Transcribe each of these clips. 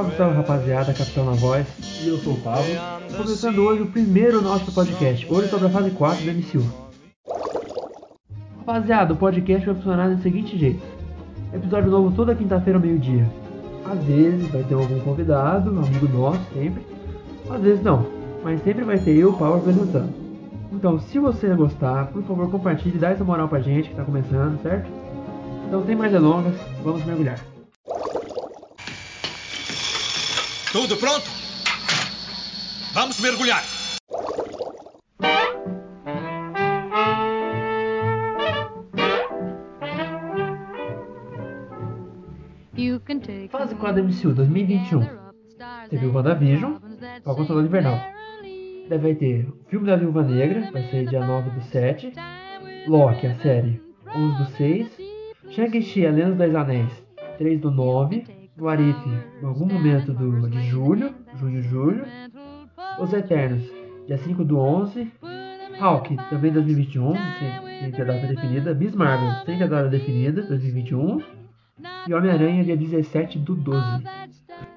Salve, salve rapaziada, Capitão na voz. E eu sou o Pablo. Começando hoje o primeiro nosso podcast, hoje sobre a fase 4 do MCU. Rapaziada, o podcast vai funcionar do seguinte jeito: episódio novo toda quinta-feira ao meio-dia. Às vezes vai ter algum convidado, um amigo nosso, sempre. Às vezes não, mas sempre vai ter eu e o Paulo apresentando. Então, se você gostar, por favor, compartilhe, dá essa moral pra gente que tá começando, certo? Então, sem mais delongas, vamos mergulhar. Tudo pronto? Vamos mergulhar. Fase 4 MCU 2021. Teve o WandaVision, Falcão Soldado Invernal. Daí vai ter o filme da Viúva Negra, vai ser dia 9 do 7. Loki, a série, 11 do 6. Shang-Chi, a Lenda dos Anéis, 3 do 9. O Arif, em algum momento do, de julho, junho, julho. Os Eternos, dia 5 do 11. Hulk, também 2021, sem, ter data definida. Miss Marvel, sem ter data definida, 2021. E Homem-Aranha, dia 17 do 12.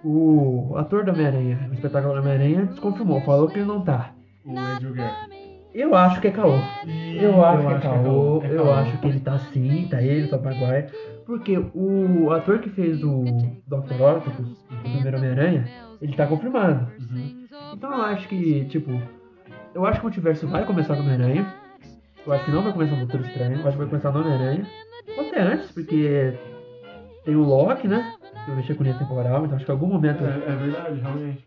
O ator do Homem-Aranha, o espetáculo do Homem-Aranha, desconfirmou, falou que ele não tá. O Andrew Garfield. Eu acho que é caô. Eu acho que é caô. é Eu caô. acho que ele tá sim, tá ele, tá o Maguire. Porque o ator que fez o Dr. Octopus, o primeiro Homem-Aranha, ele tá confirmado. Uhum. Então eu acho que, tipo, eu acho que o multiverso vai começar no Homem-Aranha. Eu acho que não vai começar no Doutor Estranho, eu acho que vai começar no Homem-Aranha. Ou até antes, porque tem o Loki, né? Que vai mexer com linha temporal, então acho que em algum momento É, é verdade, realmente.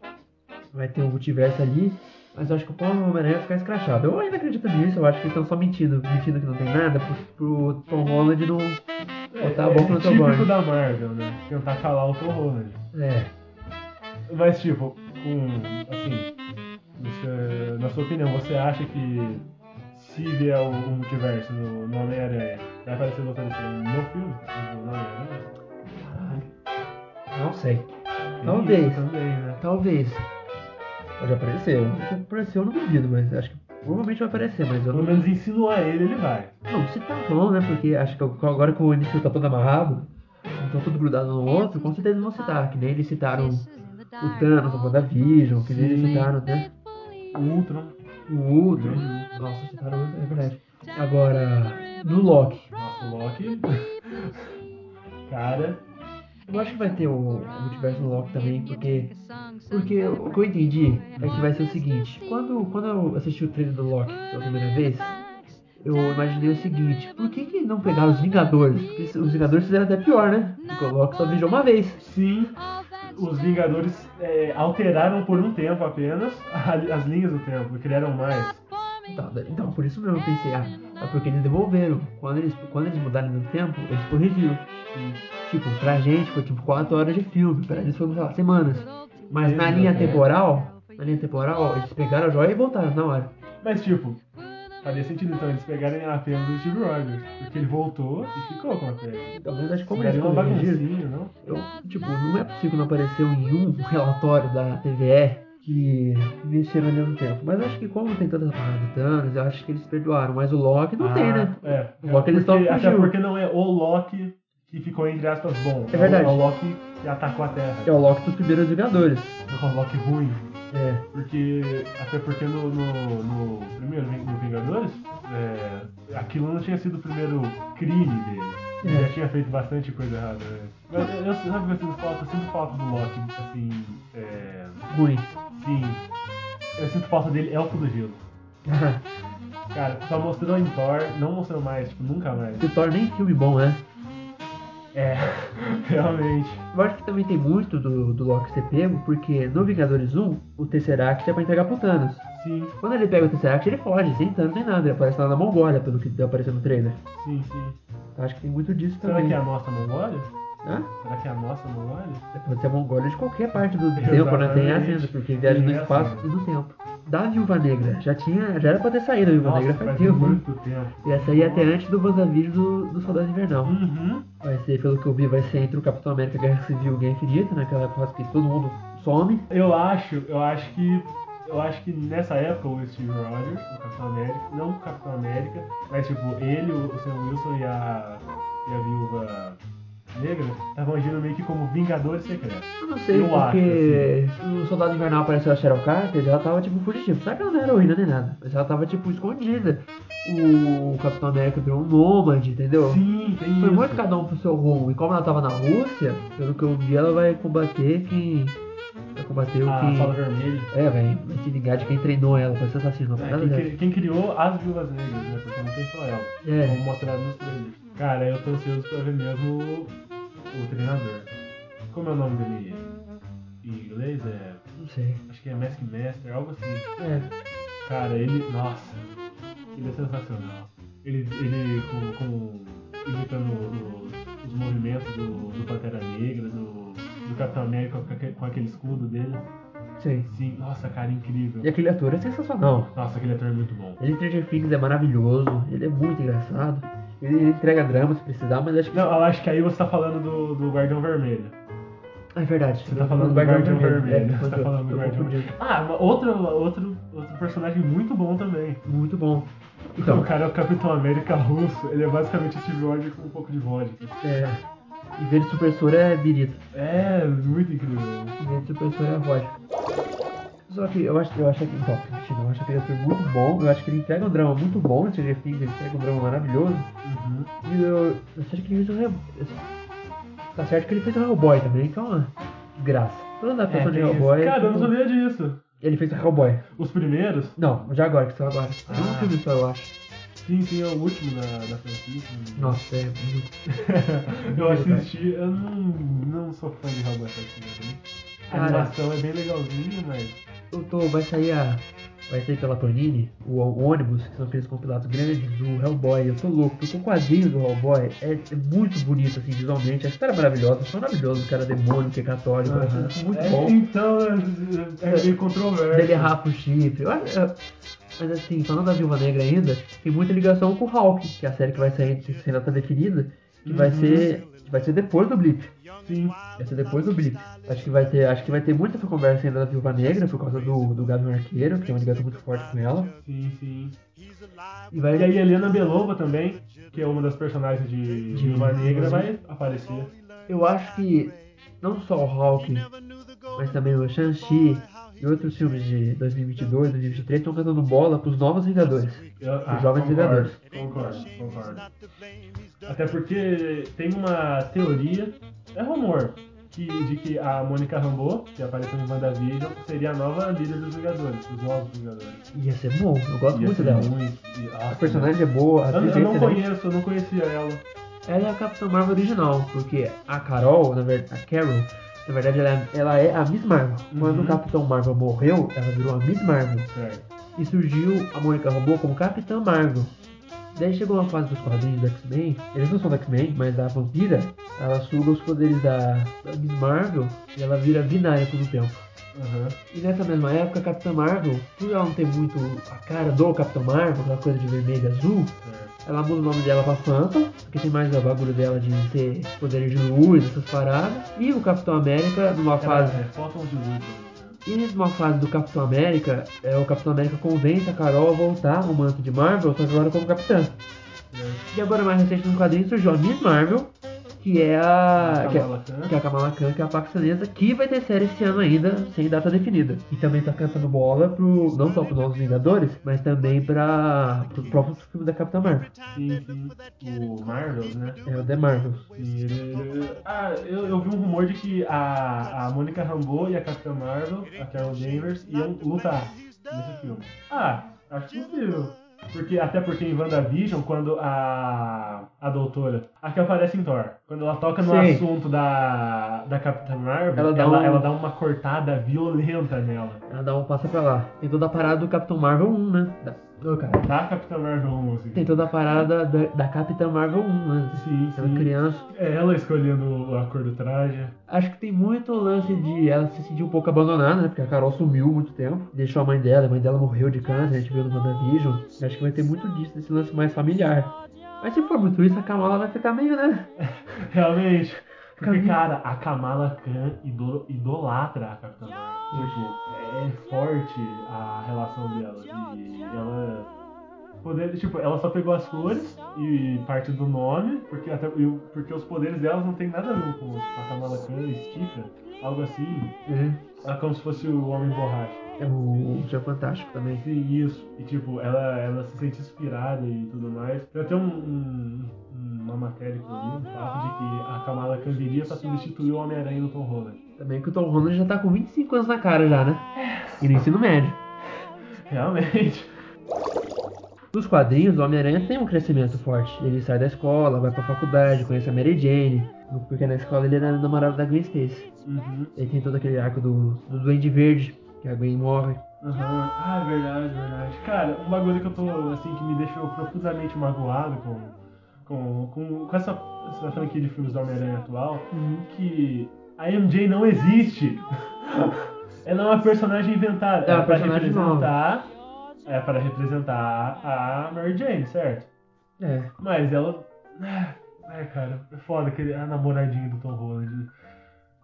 vai ter um multiverso ali. Mas eu acho que o Paulo Homem-Aranha vai ficar escrachado. Eu ainda acredito nisso, eu acho que eles estão só mentindo, mentindo que não tem nada pro, pro Tom Holland não a boca no é típico da Marvel, né? Tentar calar o Tom Holland. É. Mas, tipo, com, assim, você- na sua opinião, você acha que se vier o, o multiverso no, no Homem-Aranha, vai aparecer o Doutor Estranho no filme? No Homem-Aranha? Não sei. Talvez. isso Também, né? Talvez. Pode aparecer. Se aparecer eu não duvido, mas acho que provavelmente vai aparecer, mas eu Pelo não. menos insinuar ele, ele vai. Não, se tá bom, né? Porque acho que agora que o MCU tá todo amarrado, então tudo grudado no outro, com certeza vão citar. Que nem eles citaram o Thanos, o WandaVision, que nem eles citaram, né? O Ultron. O Ultron. Nossa, citaram o é verdade. Agora, no Loki. Nossa, o Loki. Cara, Eu acho que vai ter o, o multiverso no Loki também, porque. Porque o que eu entendi é que vai ser o seguinte, quando, quando eu assisti o trailer do Loki pela primeira vez, eu imaginei o seguinte, por que, que não pegaram os Vingadores? Porque os Vingadores fizeram até pior, né? Porque o Loki só viajou uma vez. sim, os Vingadores é, alteraram por um tempo apenas a- as linhas do tempo, criaram mais. Então, então, por isso mesmo eu pensei, ah, é porque eles devolveram. Quando eles, quando eles mudaram no tempo, eles corrigiram. Tipo, pra gente foi tipo 4 horas de filme, pra eles foi, sei lá, semanas. Mas na linha Exatamente. temporal, na linha temporal, eles pegaram a joia e voltaram na hora. Mas tipo, faria sentido então eles pegarem a pena do Steve Rogers, porque ele voltou e ficou com a pena. Então, mas acho que como eles não? eu, tipo, não é possível que não apareceu em um relatório da TVE que mexeram ali no tempo. Mas acho que como tem tanta parada do Thanos, eu acho que eles perdoaram. Mas o Loki não tem, né? É. O Loki ele só porque, até porque não é o Loki que ficou entre aspas bom. É verdade. É o Loki que atacou a Terra. É o Loki dos primeiros Vingadores. É o Loki ruim. É. Porque, até porque no, no, no primeiro no Vingadores, é, aquilo não tinha sido o primeiro crime dele. Ele É. já tinha feito bastante coisa errada. Né? Mas eu, eu, sabe o eu sinto falta? Eu sinto falta do Loki, assim, é, Ruim. sim. Eu sinto falta dele, Elfo do Gelo. Cara, só mostrou em Thor, não mostrou mais, tipo, nunca mais. Se torna nem filme bom, né? É, realmente. Eu acho que também tem muito do, do Loki ser pego, porque no Vingadores 1, o Tesseract é pra entregar pro Thanos. Sim, Quando ele pega o Tesseract, ele foge, sem Thanos nem nada. Ele aparece lá na Mongólia, pelo que deu aparecendo no trailer. sim, sim. Então, acho que tem muito disso Será também. que é a nossa Mongólia? Hã? Será que é a nossa Mongólia? Pode ser a Mongólia de qualquer parte do Exatamente. tempo, né? Tem agenda, porque viaja no espaço e no tempo. Da Viúva Negra, já tinha, já era pra ter saído a Viúva Nossa, Negra faz tempo. muito tempo. Ia sair até antes do WandaVision do, do Soldado Invernal. Uhum. Vai ser, pelo que eu vi, vai ser entre o Capitão América Guerra Civil e Guerra Infinita, naquela fase que todo mundo some. Eu acho, eu acho que. Eu acho que nessa época o Steve Rogers, o Capitão América, não o Capitão América, mas tipo, ele, o Sam Wilson e a. e a viúva. Negras estavam agindo meio que como Vingadores Secretos. Eu não sei, Eu porque o Soldado Invernal apareceu a Cheryl Carter, ela tava tipo fugitiva. Sabe que ela não era heroína nem nada, mas ela tava tipo escondida. O Capitão América virou um nômade, entendeu? Sim, tem Foi isso. muito cada um pro seu rumo. E como ela tava na Rússia, pelo que eu vi, ela vai combater quem. Vai combater o A que. Sala Vermelha. É, vai, vai se vingar de quem treinou ela pra ser assassino. É, a quem, cri- quem criou as Viúvas Negras, né? Porque não tem só ela. É. Como mostrado nos trailers. Cara, eu tô ansioso pra ver mesmo o, treinador. Como é o nome dele em inglês? É. Não sei. Acho que é Mask Master, algo assim. É. Cara, ele. Nossa, ele é sensacional. Ele, ele com, com imitando os, os movimentos do, do Pantera Negra, do, do Capitão América com, aque- com aquele escudo dele. Sei. Sim, nossa, cara, incrível. E aquele ator é sensacional. Nossa, aquele ator é muito bom. Ele Stranger Things é maravilhoso, ele é muito engraçado. Ele entrega drama se precisar, mas acho que. Não, eu acho que aí você tá falando do, do Guardião Vermelho. É verdade. Você tá falando do Guardião Vermelho. É, Você tá falando do Guardião confundindo. Ah, outro, outro, outro personagem muito bom também. Muito bom. o Então, cara é o Capitão América russo. Ele é basicamente Steve Rogers com um pouco de vodka. é. E ver de supersor é birita. É, muito incrível. E ver de supersor é vodka. Só que eu acho, eu acho que. Então, Cristina, eu acho aquele ator muito bom. Eu acho que ele entrega um drama muito bom Stranger Things, ele entrega um drama maravilhoso. Uhum. E eu. Eu acho que ele fez um. Tá certo que ele fez um Hellboy também, que é uma graça. Toda adaptação de tem isso. Hellboy. Cara, eu não tipo, sabia disso. Ele fez o Hellboy. Os primeiros? Não, já agora, que saiu agora. Tem um Ah. filme só, eu acho. Sim, sim, é o último da, da franquia. Nossa, é muito. eu assisti, eu não, não sou fã de Hellboy praticamente. A Cara. animação é bem legalzinha, mas. Eu tô, vai sair a. Vai sair pela Panini o, o ônibus, que são aqueles compilados grandes do Hellboy. Eu tô louco, porque o quadrinho do Hellboy é, é muito bonito, assim, visualmente. A história é maravilhosa, é maravilhoso, o cara é demônio, que é católico, acho isso muito É, bom. Então, é, é meio controverso. Dele rapa o chifre. Eu eu- mas assim, falando da Viúva Negra ainda, tem muita ligação com o Hulk, que é a série que vai sair, que ainda tá definida, que vai Uhum. ser. que vai ser depois do Blip. Sim. Vai ser depois do Blip. Acho que vai ter, acho que vai ter muita conversa ainda da Viúva Negra, por causa do, do Gavião Arqueiro, que tem uma ligação muito forte com ela. Sim, sim. E vai. E aí a Helena Belova também, que é uma das personagens de De- Viúva Negra, vai aparecer. Eu acho que não só o Hulk, mas também o Shang-Chi e outros filmes de 2022, 2023 estão cantando bola pros novos Vingadores. Ah, Os Jovens concordo, Vingadores. Concordo, concordo. Até porque tem uma teoria, é rumor, que, de que a Mônica Rambeau, que apareceu em WandaVision, seria a nova líder dos Vingadores, dos novos Vingadores. Ia ser bom, eu gosto Ia muito ser dela. muito- e- A nossa, personagem é boa, a Eu, atriz eu é não excelente. conheço, eu não conhecia ela. Ela é a Capitã Marvel original, porque a Carol, na verdade, a Carol, na verdade, ela é, ela é a Miss Marvel. Quando Uhum. o Capitão Marvel morreu, ela virou a Miss Marvel. Certo. E surgiu a Mônica Rambeau como Capitã Marvel. Daí chegou uma fase dos quadrinhos do X-Men, eles não são do X-Men, mas a vampira, ela suga os poderes da, da Miss Marvel e ela vira binária por um tempo. Aham. E nessa mesma época, a Capitã Marvel, por ela não ter muito a cara do Capitão Marvel, aquela coisa de vermelho e azul, certo. ela muda o nome dela pra Phantom, porque tem mais o bagulho dela de ter poderes de luz, essas paradas. E o Capitão América, numa Ela fase. é Fóton de luz, menos. E numa fase do Capitão América, é, o Capitão América convence a Carol a voltar ao manto de Marvel, só que agora como capitã. Certo. E agora mais recente no quadrinho surgiu a Miss Marvel, que é a. Que é, que é a Kamala Khan, que é a paquistanesa, que vai ter série esse ano ainda, sem data definida. E também tá cantando bola pro. não só pros Novos Vingadores, mas também para pro próprio filme da Capitã Marvel. Sim, sim. O Marvels, né? É o The Marvel. Ah, eu, eu vi um rumor de que a, a Mônica Rambeau e a Capitã Marvel, a Carol Danvers, iam lutar nesse filme. Ah, acho possível. Porque, até porque em WandaVision, quando a, a doutora, a que aparece em Thor, quando ela toca no Sim. assunto da, da Capitã Marvel, Ela ela dá ela, um- dá uma cortada violenta nela. Ela dá um passa pra lá. Tem toda a parada do Capitão Marvel 1, né? Da... Cara. Da Capitã Marvel 1, assim. Tem toda a parada da, da Capitã Marvel 1, né? Sim, Ela sim. criança. É ela escolhendo a cor do traje. Acho que tem muito lance de ela se sentir um pouco abandonada, né? Porque a Carol sumiu muito tempo. Deixou a mãe dela, a mãe dela morreu de câncer, a gente viu no WandaVision. Acho que vai ter muito disso, desse lance mais familiar. Mas se for muito isso, a Kamala vai ficar meio, né? Realmente. Porque, cara, a Kamala Khan ido- idolatra a Capitã Marvel. Tipo, é forte a relação delas. E ela. poderes, tipo, ela só pegou as cores e parte do nome, porque, até, porque os poderes delas não tem nada a ver com a Kamala Khan estica, algo assim. Ela é como se fosse o Homem Borracha. é o Senhor Fantástico também. Sim, isso. E tipo, ela, ela se sente inspirada e tudo mais. Tem até um, um- uma matéria que eu li, um fato de que a Kamala Khan viria pra substituir o Homem-Aranha do Tom Holland. Também que o Tom Holland já tá com 25 anos na cara já, né? E no ensino médio. Realmente. Nos quadrinhos, o Homem-Aranha tem um crescimento forte. Ele sai da escola, vai pra faculdade, conhece a Mary Jane. Porque na escola ele era namorado da Gwen Stacy. Uhum. Ele tem todo aquele arco do, do Duende Verde, que a Gwen morre. Aham. Ah, é verdade, verdade. Cara, um bagulho que eu tô, assim, que me deixou profundamente magoado com, com, com, com essa, essa franquia de filmes do Homem-Aranha atual, que a MJ não existe. Ela é uma personagem inventada. É uma pra personagem representar. É para representar a Mary Jane, certo? É. Mas ela. É, cara, é foda que a namoradinha do Tom Holland.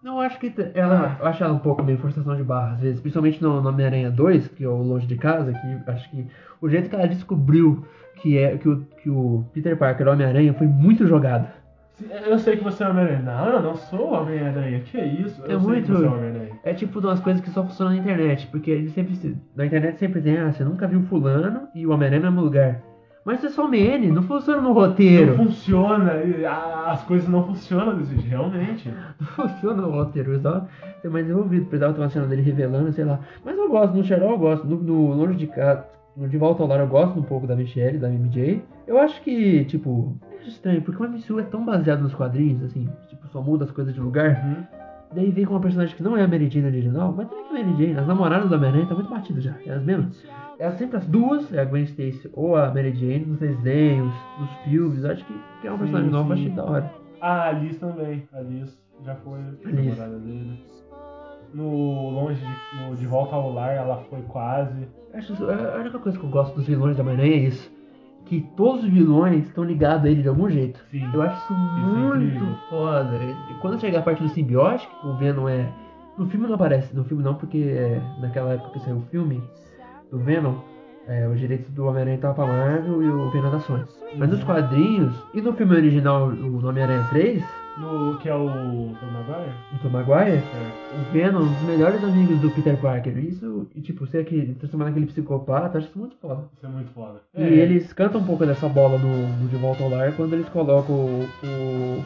Eu acho que ela, eu acho ela um pouco meio forçação de barra, às vezes, principalmente no, no Homem-Aranha 2, que é o Longe de Casa, que acho que o jeito que ela descobriu que, é, que, o, que o Peter Parker é o Homem-Aranha foi muito jogado. Eu sei que você é Homem-Aranha. Não, eu não sou Homem-Aranha. Que isso? Eu É sei muito- que você é Homem-Aranha. É tipo de umas coisas que só funcionam na internet, porque ele sempre se- na internet sempre tem, ah, você nunca viu fulano e o Homem-Aranha no mesmo lugar. Mas isso é só meme, não funciona no roteiro. Não funciona, as coisas não funcionam desse jeito, realmente. Não funciona no roteiro, precisava ser mais desenvolvido, precisava ter uma cena dele revelando, sei lá. Mas eu gosto, no Sherlock eu gosto, no, no Longe de Casa, no De Volta ao Lar eu gosto um pouco da Michelle, da MJ. Eu acho que, tipo, é estranho, porque o MCU é tão baseado nos quadrinhos, assim, tipo, só muda as coisas de lugar. Uhum. Daí vem com uma personagem que não é a Mary Jane original, mas também que é a Mary Jane. As namoradas da Homem-Aranha tá muito batidas já, é as mesmas. É sempre as duas, é a Gwen Stacy ou a Mary Jane, nos desenhos, nos filmes. Acho que, que é uma personagem Sim, nova, sim. achei da hora. A Alice também. A Alice já foi a Alice. namorada dele. No Longe de, no de Volta ao Lar, ela foi quase. Acho isso- a única coisa que eu gosto dos vilões da Homem-Aranha é isso. Que todos os vilões estão ligados a ele de algum jeito. Sim. Eu acho isso é muito incrível. foda. E quando chegar a parte do simbiótico, o Venom é. No filme não aparece, no filme não, porque é, naquela época que saiu o filme do Venom, é, os direitos do Homem-Aranha estavam pra Marvel e o Venom da Sony. Mas nos quadrinhos, e no filme original, o Homem-Aranha 3, No, que é o Tom Maguire? do Tom Maguire, É. o Venom, um dos melhores amigos do Peter Parker. Isso, e tipo, ser aquele, transformar naquele psicopata, acho isso muito foda. Isso é muito foda. E É, eles cantam um pouco dessa bola no, no De Volta ao Lar quando eles colocam o, o,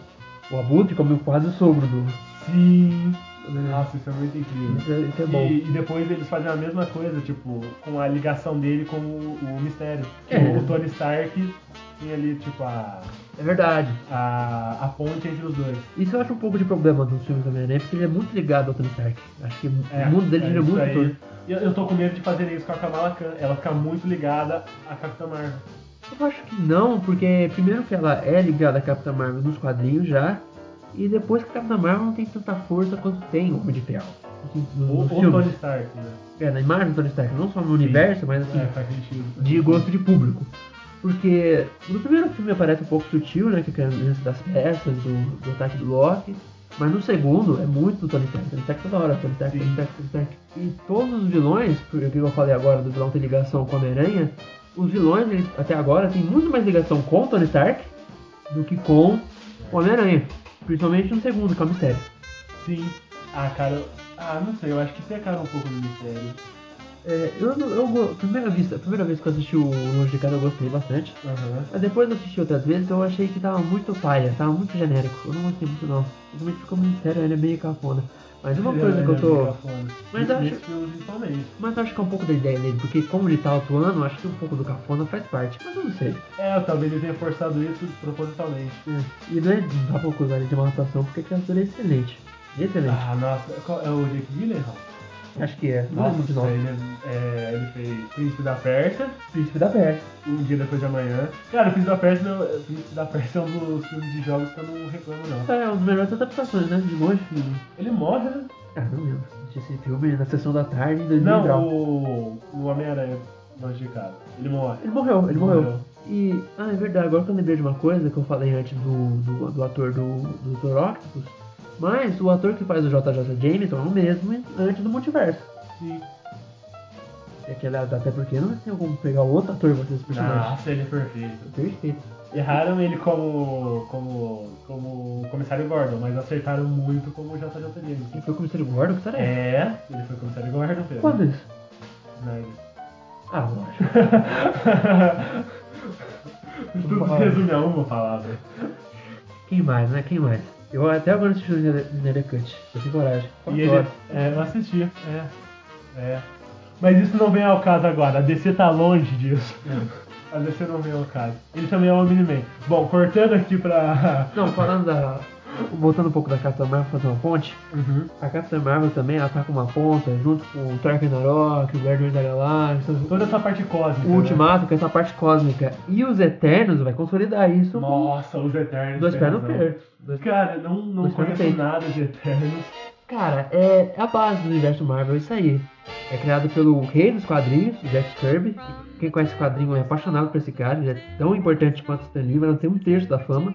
o Abutre como quase o sogro do. Sim. Né? Nossa, isso é muito incrível. Isso é, isso é bom. E, e depois eles fazem a mesma coisa, tipo, com a ligação dele com o, o mistério. É. O, o Tony Stark tem ali, tipo, a, É verdade. a, a ponte entre os dois. Isso eu acho um pouco de problema nos filmes do Homem-Aranha, porque ele é muito ligado ao Tony Stark. Acho que É, o mundo dele é muito aí. Eu, eu tô com medo de fazer isso com a Kamala Khan. Ela fica muito ligada à Capitã Marvel. Eu acho que não, porque primeiro que ela é ligada à Capitã Marvel nos quadrinhos já, e depois que a Capitã Marvel não tem tanta força quanto tem o Homem de Ferro. Assim, Ou filmes. Tony Stark, né? É, na imagem do Tony Stark, não só no universo, mas assim, É, faz sentido. de gosto de público. Porque no primeiro filme aparece um pouco sutil, né? Que é o das peças, do, do ataque do Loki. Mas no segundo é muito do Tony Stark. Tony Stark toda hora, Tony Stark, Tony Sim. Stark, Tony Stark. E todos os vilões, porque o que eu falei agora do vilão ter ligação com o Homem-Aranha, os vilões, eles, até agora, têm muito mais ligação com o Tony Stark do que com o Homem-Aranha. Principalmente no segundo, que é o mistério. Sim. Ah, cara. Ah, não sei, eu acho que pecaram um pouco no mistério. É, eu, não- eu, primeira, vista, primeira vez que eu assisti o Longe de Casa eu gostei bastante. Aham. Mas depois eu assisti outras vezes, eu achei que tava muito paia, tava muito genérico. Eu não gostei muito não. Principalmente ficou muito sério, ele é meio cafona. Mas uma coisa é- que eu tô. Mas acho-. Mas acho que é um pouco da ideia dele, porque como ele tá atuando, acho que um pouco do cafona faz parte. Mas eu não sei. É, talvez ele tenha forçado isso propositalmente. É. E não, é, dá pra acusar ele de uma atuação, porque a criatura é excelente. Excelente. Ah, nossa. É o Jake Gyllenhaal? Acho que é. Não lembro Nossa, de nome. ele, é, ele fez Príncipe da Pérsia, Príncipe da Pérsia. Um Dia Depois de Amanhã. Cara, o Príncipe da Pérsia, não- Príncipe da Pérsia é um dos filmes de jogos que eu não reclamo, não. É, uma das melhores adaptações, né? De longe. Ele morre, né? Ah, não lembro. Assisti esse filme na sessão da tarde em 2000 Não, o, o Homem-Aranha longe de casa. Ele morre. Ele morreu, ele morreu. Morreu. E, ah, é verdade, agora que eu lembrei de uma coisa que eu falei antes do, do, do ator do, do Dr. Octopus, mas o ator que faz o JJ Jameson é o mesmo antes do multiverso. Sim. É que ela- até porque não tem como pegar outro ator pra fazer esse personagem. Nossa, ele é perfeito. Perfeito. Erraram ele como, como, como comissário Gordon, mas acertaram muito como JJ Ele Jameson. foi o comissário Gordon, que será? É, ele foi comissário Gordon, Pedro. Quando isso? Nice. Ah, lógico. Tudo resume a uma palavra. Quem mais, né? Quem mais? Eu até agora assisti o Snyder Cut. Eu tenho coragem. E ele, horas. é, eu assisti, é, é. Mas isso não vem ao caso agora, a DC tá longe disso. A DC não vem ao caso. Ele também é um Omni-Man. Bom, cortando aqui pra... Não, falando da. Voltando um pouco da Capitã Marvel, fazer uma ponte. Uhum. A Capitã Marvel também ela tá com uma ponta, junto com o Thor Ragnarok, o Guardiões da Galáxia, Toda essa parte cósmica, o né? Ultimato, com essa parte cósmica. E os Eternos vai consolidar isso Nossa, os Eternos. dois pés no peito. Dois- Cara, não, não conheço nada de Eternos. Cara, é a base do universo Marvel isso aí. É criado pelo rei dos quadrinhos, o Jack Kirby. Quem conhece o quadrinho é apaixonado por esse cara, ele é tão importante quanto o Stan Lee, mas não tem um terço da fama.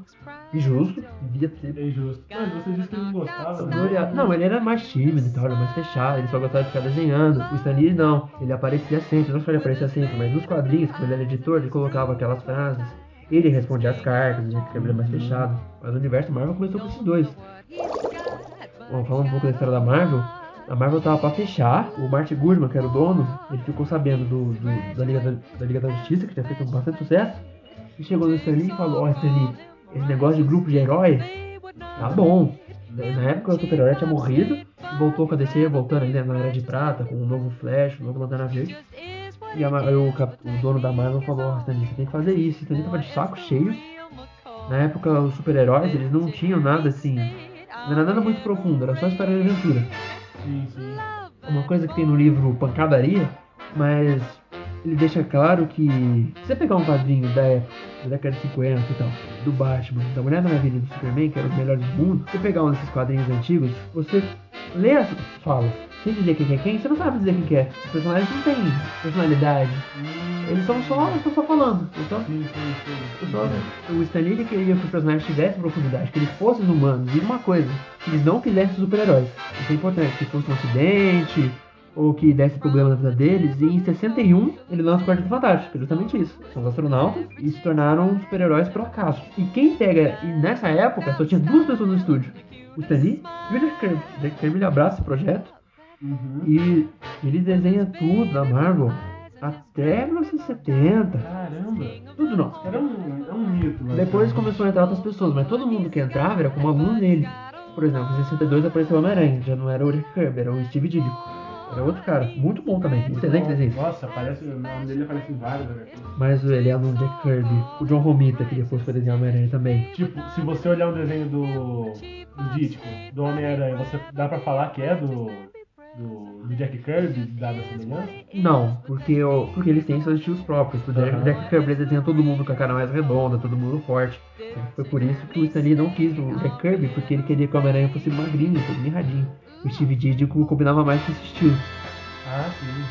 E justo, devia ter. É injusto. Mas você disse que ele não gostava, né? Não, ele era mais tímido e tal, era mais fechado, ele só gostava de ficar desenhando. O Stan Lee não, ele aparecia sempre, não só ele aparecia sempre, mas nos quadrinhos, quando ele era editor, ele colocava aquelas frases. Ele respondia as cartas, o Jack Kirby era mais fechado. Mas o universo Marvel começou com esses dois. Falando um pouco da história da Marvel, a Marvel tava pra fechar, o Martin Goodman, que era o dono, ele ficou sabendo do, do- da, Liga da, da Liga da Justiça, que tinha feito bastante sucesso, e chegou no Stan Lee e falou, ó Stan Lee, esse negócio de grupo de herói, tá bom. Na época o super-herói tinha morrido, voltou com a DC, voltando ainda na Era de Prata, com um novo Flash, um novo Lanterna Verde. E a o, o dono da Marvel falou, ó Stan Lee, você tem que fazer isso, Stan Lee tava de saco cheio. Na época os super-heróis, eles não tinham nada assim, não era nada muito profundo, era só história de aventura Sim, sim. uma coisa que tem no livro Pancadaria, mas ele deixa claro que se você pegar um quadrinho da época, da década de 50 e tal, do Batman, da Mulher Maravilha do Superman, que eram os melhores do mundo, você pegar um desses quadrinhos antigos, você lê as falas, sem dizer quem é quem, você não sabe dizer quem que é. Os personagens não têm personalidade. Eles são só, estão só falando. Só, Sim, sim, sim. só- o Stan Lee queria que os personagens tivessem profundidade, que eles fossem humanos. E uma coisa, que eles não fizessem super-heróis. Isso é importante, que fosse um acidente, ou que desse problema na vida deles. E em 61, ele lança o Quarteto Fantástico, é justamente isso. São os astronautas e se tornaram super-heróis por acaso. E quem pega, e nessa época, só tinha duas pessoas no estúdio. O Stan Lee e o Jack Kirby. Jack Kirby abraça esse projeto Uhum. e ele desenha tudo da Marvel até 1970. Caramba. Tudo nosso. Era um, é um mito. mas- Depois começou a entrar outras pessoas, mas todo mundo que entrava era como aluno dele. Por exemplo, em 62 apareceu o Homem-Aranha, já não era o Jack Kirby, era o Steve Ditko. Era outro cara, muito bom também, excelente desenho. Nossa, aparece, o nome dele aparece em vários. Mas ele é aluno Jack Kirby, o John Romita, que depois foi desenhar o Homem-Aranha também. Tipo, se você olhar um desenho do, do Dítico, do Homem-Aranha, você dá pra falar que é do, do, do Jack Kirby, dada a semelhança? Não, porque, o- porque eles têm seus estilos próprios. O Jack, o Jack Kirby desenha todo mundo com a cara mais redonda, todo mundo forte. Foi por isso que o Stan Lee não quis o Jack Kirby, porque ele queria que o Homem-Aranha fosse magrinho, fosse mirradinho. O Steve Ditko combinava mais com esse estilo. Ah, sim.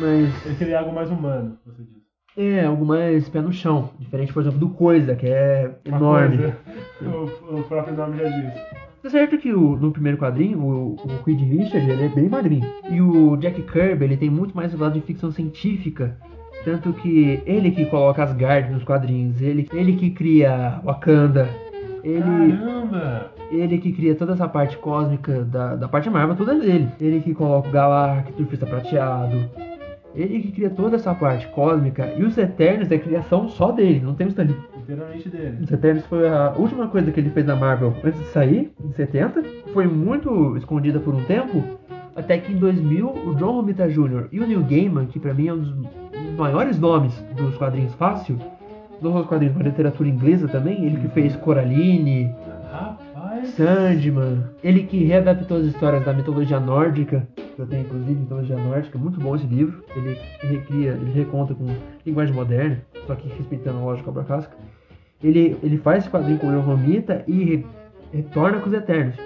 Mas Ele queria algo mais humano, você diz. é algo mais pé no chão. Diferente, por exemplo, do Coisa, que é Uma enorme. coisa, o, o próprio nome já diz. Tá certo que o- no primeiro quadrinho, o, o Reed Richard, ele é bem magrinho. E o Jack Kirby, ele tem muito mais o lado de ficção científica. Tanto que ele que coloca as Asgard nos quadrinhos, ele, ele que cria Wakanda, ele, Caramba! ele que cria toda essa parte cósmica da, da parte Marvel, tudo é dele. Ele que coloca o Galactus, o Surfista Prateado. Ele que cria toda essa parte cósmica. E os Eternos é criação só dele, não tem o Stan Lee. Inteiramente dele. Os Eternos foi a última coisa que ele fez na Marvel antes de sair, em 70. Foi muito escondida por um tempo. Até que em 2000, o John Romita Jr. e o Neil Gaiman, que pra mim é um dos, um dos maiores nomes dos quadrinhos fácil, não só os quadrinhos, mas literatura inglesa também, ele que fez Coraline, Rapaz! Sandman, ele que readaptou as histórias da mitologia nórdica, que eu tenho inclusive mitologia nórdica, muito bom esse livro. Ele recria, ele reconta com linguagem moderna, só que respeitando a lógica da casca. Ele, ele faz esse quadrinho com o Romita e re- retorna com os Eternos.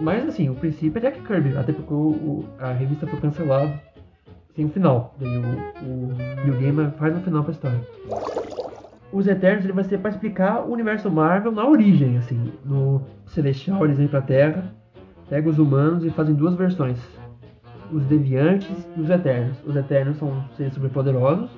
Mas assim, o princípio é Jack Kirby, até porque o, o- a revista foi cancelada sem o final. Daí o, o Neil Gaiman faz um final pra história. Os Eternos ele vai ser para explicar o universo Marvel na origem, assim, no Celestial eles vêm pra Terra, pegam os humanos e fazem duas versões. os Deviantes e os Eternos. Os Eternos são seres superpoderosos.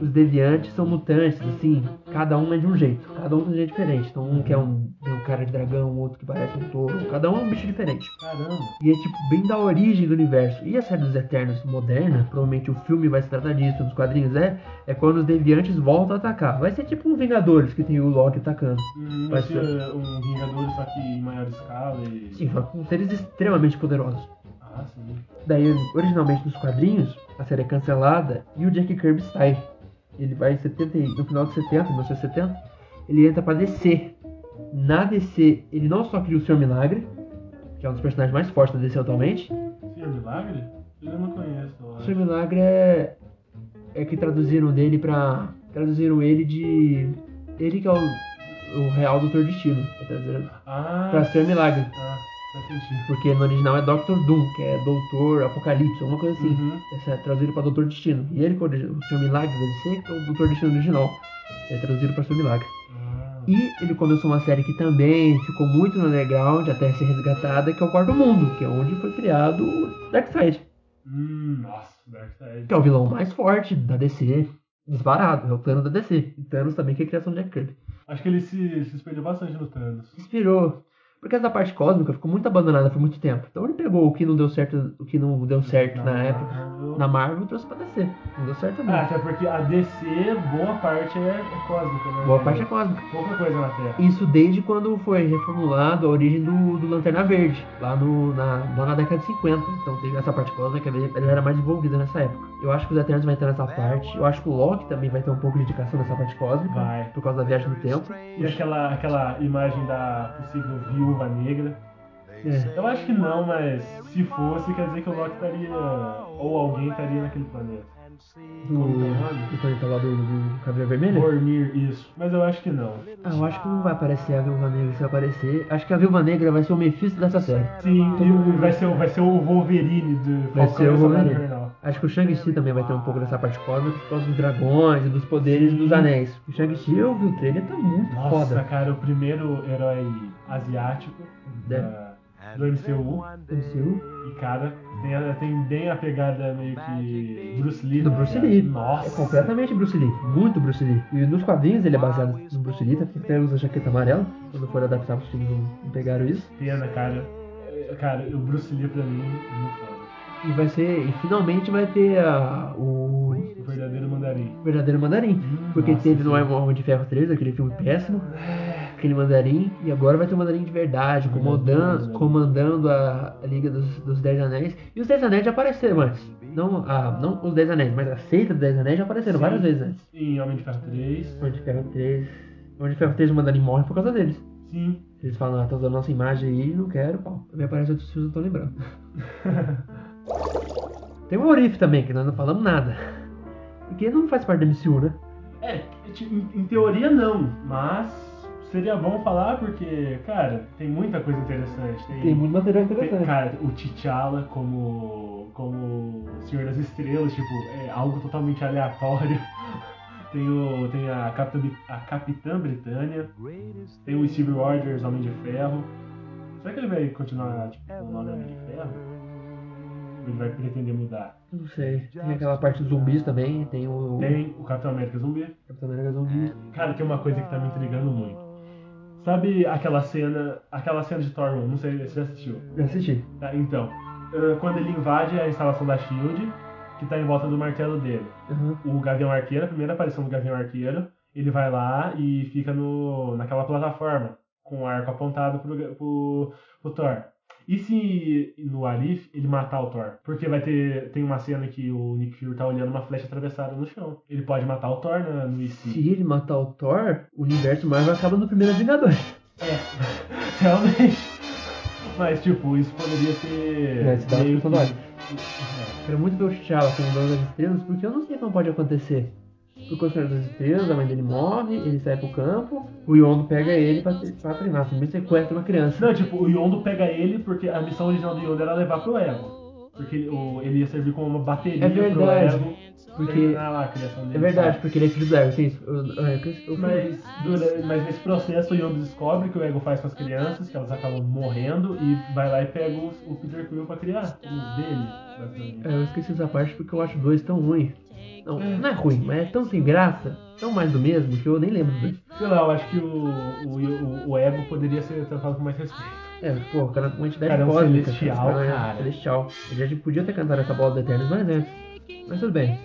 Os Deviantes são mutantes, assim, cada um é de um jeito. Cada um tem um jeito diferente. Então um que é um, tem um cara de dragão, outro que parece um touro. Cada um é um bicho diferente. Caramba. E é tipo bem da origem do universo. E a série dos Eternos moderna, provavelmente o filme vai se tratar disso, nos quadrinhos é, é quando os Deviantes voltam a atacar. Vai ser tipo um Vingadores que tem o Loki atacando. Hum, Vai ser um Vingador só que em maior escala e. Sim, só com seres extremamente poderosos. Ah, sim. Daí, originalmente nos quadrinhos, a série é cancelada e o Jack Kirby sai. Ele vai em 70, e- no final de 70, 1970, ele entra pra DC. Na DC, ele não só cria o Senhor Milagre, que é um dos personagens mais fortes da DC atualmente. Senhor Milagre? Eu não conheço, eu. Senhor Milagre é, é que traduziram dele pra. Traduziram ele de. Ele que é o, o real Doutor Destino. É traduziram Ah, pra Senhor Milagre. ah. Porque no original é Doctor Doom, que é Doutor Apocalipse, alguma coisa assim. Uhum. Essa é traduzido pra Doutor Destino. E ele, que é o Senhor Milagre da DC, que é o Doutor Destino original. É traduzido pra Senhor Milagre. Ah, E ele começou uma série que também ficou muito no underground até ser resgatada, que é o Quarto Mundo, que é onde foi criado o Darkseid, hum, nossa, Darkseid. que é o vilão mais forte da DC, disparado, é o Thanos da DC. E Thanos também que é a criação do Jack Kirby. Acho que ele se, se espelhou bastante no Thanos. Inspirou. Porque essa parte cósmica ficou muito abandonada por muito tempo. Então ele pegou o que não deu certo, o que não deu certo na época Marvel. na Marvel e trouxe pra DC. Não deu certo também. Ah, até porque a DC, boa parte é, é cósmica, né? Boa parte é cósmica. Pouca coisa na Terra. Isso desde quando foi reformulado a origem do, do Lanterna Verde, lá, no, na, lá na década de 50. Então tem essa parte cósmica, ele era mais desenvolvida nessa época. Eu acho que os Eternos vai entrar nessa parte. Eu acho que o Loki também vai ter um pouco de indicação nessa parte cósmica. Vai. Por causa da viagem no tempo. E aquela, aquela imagem da possível viúva negra. É. Eu acho que não, mas se fosse, quer dizer que o Loki estaria. Ou alguém estaria naquele planeta. Do, é o planeta lá do, do Caveira Vermelha. Dormir, isso. Mas eu acho que não. Ah, eu acho que não vai aparecer a Viúva Negra se aparecer. Acho que a Viúva Negra vai ser o Mephisto dessa série. Sim, Todo e mundo- vai ser, o- vai ser o Wolverine do Vai ser o Wolverine. Acho que o Shang-Chi também vai ter um pouco dessa parte cósmica por causa dos dragões e dos poderes dos anéis. O Shang-Chi, eu vi o trailer, tá muito Nossa, foda. cara, o primeiro herói asiático É. da- do MCU. MCU. E, cara, tem, tem bem a pegada meio que Bruce Lee. Do tá Bruce? Lee. Nossa. É completamente Bruce Lee. Muito Bruce Lee. E nos quadrinhos ele é baseado no Bruce Lee, tá? Porque até usa jaqueta amarela. Quando for adaptar os filmes não, pegaram isso. Pena, cara. É, Cara, o Bruce Lee pra mim é muito foda. E vai ser. E finalmente vai ter a, o O verdadeiro mandarim. verdadeiro mandarim. Hum, Porque nossa, teve no sim. Homem de Ferro 3, aquele filme péssimo. Aquele mandarim. E agora vai ter um mandarim de verdade, comandando, comandando a, a Liga dos, dos Dez Anéis. E os Dez Anéis já apareceram antes. Não, a, não os Dez Anéis, mas a seita dos Dez Anéis já apareceram Sim. várias vezes antes. Em Homem de Ferro 3. Homem de Ferro 3. Homem de Ferro 3 o mandarim morre por causa deles. Sim. Eles falam, ah, tá usando nossa imagem aí, não quero, pau. Também aparece outros filmes, não tô lembrando. Tem o Orif também, que nós não falamos nada. Porque não faz parte da MCU, né? É, em teoria não, mas seria bom falar porque, cara, tem muita coisa interessante. Tem, Tem muito material tem- interessante. cara, o T'Challa como, como Senhor das Estrelas, tipo, é algo totalmente aleatório. Tem, o, tem a, Capitã, a Capitã Britânia, tem o Steve Rogers, Homem de Ferro. Será que ele vai continuar tipo, com o nome Homem de Ferro? Ou ele vai pretender mudar? Não sei. Tem aquela parte dos zumbis também, tem o Tem o Capitão América Zumbi. Capitão América Zumbi. Cara, tem uma coisa que tá me intrigando muito. Sabe aquela cena, aquela cena de Thor 1, não sei se você já assistiu. Já assisti. Tá, então, eh, quando ele invade a instalação da SHIELD, que tá em volta do martelo dele. Aham. O Gavião Arqueiro, a primeira aparição do Gavião Arqueiro, ele vai lá e fica no, naquela plataforma, com o arco apontado pro, pro, pro Thor. E se no Arif ele matar o Thor? Porque vai ter. Tem uma cena que o Nick Fury tá olhando uma flecha atravessada no chão. Ele pode matar o Thor na, no IC. Se ele matar o Thor, o universo Marvel acaba no primeiro Vingadores. É, realmente. Mas, tipo, isso poderia ser. É, se dá meio que- ar. Quero muito ver o T'Challa como dono das estrelas, porque eu não sei como pode acontecer. Porque o Senhor das Estrelas, a mãe dele morre, ele sai pro campo, o Yondo pega ele pra, pra treinar, simplesmente sequestra uma criança. Não, tipo, o Yondo pega ele porque a missão original do Yondo era levar pro Ego. Porque ele, o- ele ia servir como uma bateria É pro verdade, ego porque- terminar lá a criação dele. É verdade, sabe? porque ele é filho do Ego, tem isso. Eu, eu, eu, eu- Mas, dura- mas nesse processo o Young descobre que o ego faz com as crianças, que elas acabam morrendo, e vai lá e pega o, o Peter Quill pra criar, o dele. É, eu esqueci essa parte porque eu acho dois tão ruim. Não, não é ruim, mas é tão sem graça, tão mais do mesmo, que eu nem lembro dois. Sei lá, eu acho que o, o, o, o ego poderia ser tratado com mais respeito. É, pô, o cara é uma entidade Cara, é um cósmica. celestial, é, cara. Celestial. Ele já podia ter cantado essa bola do Eternos mais antes. Mas tudo bem.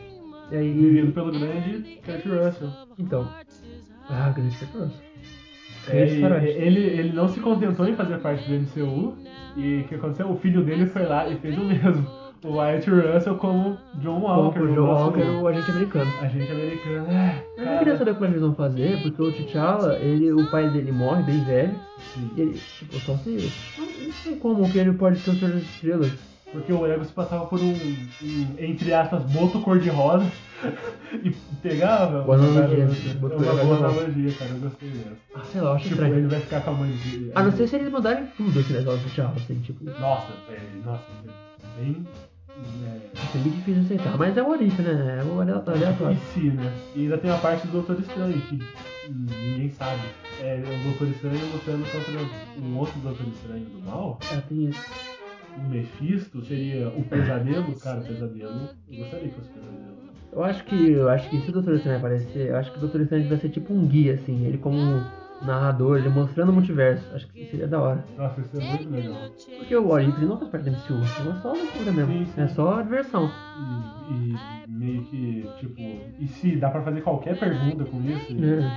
E aí. Vivido pelo grande Kurt Russell. Então. Ah, grande Petroso. É, e- ele, ele não se contentou em fazer parte do MCU, e o que aconteceu? O filho dele foi lá e fez o mesmo. O Wyatt Russell como John Walker, o o nosso Walker, o agente americano. agente americano. É, Eu não cara, queria saber como é eles vão fazer, porque o T'Challa, ele, o pai dele morre bem velho. sim. E ele, tipo, só se. Não, não sei como que ele pode ser o Senhor das Estrelas. Porque o ego se passava por um, um, entre aspas, boto cor-de-rosa e pegava. Boa analogia, Cara, é uma boa analogia, cara, eu gostei dessa. Ah, sei lá, eu acho Tipo, estranho. ele vai ficar com a mãe dele. A não ser se eles mudarem tudo aqui hora do T'Challa, assim, tipo. Nossa, velho, nossa, bem. É, É bem difícil de aceitar, mas é o Arif, né? É o aleatório. E aleatório. se, né? E ainda tem a parte do Doutor Estranho, que ninguém sabe. É o Doutor Estranho lutando contra um outro Doutor Estranho do mal. Ah, tem isso. O Mephisto seria o pesadelo. Cara, o pesadelo. Eu gostaria que fosse o pesadelo. Eu acho que. Eu acho que se o Doutor Estranho aparecer, eu acho que o Doutor Estranho vai ser tipo um guia, assim, ele como narrador, ele mostrando o multiverso. Acho que seria da hora. Nossa, isso é muito legal. Porque o ele não faz parte da MCU, então é só loucura mesmo. Sim, sim. É só diversão. E, e meio que, tipo, e se dá pra fazer qualquer pergunta com isso, É.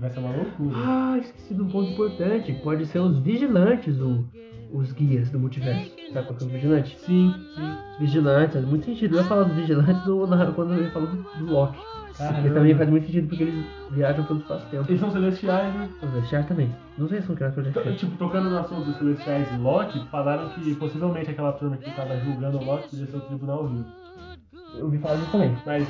vai ser uma loucura. Ah, esqueci de um ponto importante. Pode ser os vigilantes, o- os guias do multiverso. Sabe qual que é o vigilante? Sim, sim. Os vigilantes, faz muito sentido. Eu ia falar dos vigilantes no- na- quando eu ia falar do, do Loki. Porque também faz muito sentido porque eles viajam pelo espaço-tempo. Eles são celestiais, né? Os Celestiais também. Não sei se são criaturas To- celestiais. Tipo, tocando no assunto dos Celestiais e Loki, falaram que possivelmente aquela turma que tava julgando o Loki podia ser o Tribunal Vivo. Eu ouvi falar disso também. Mas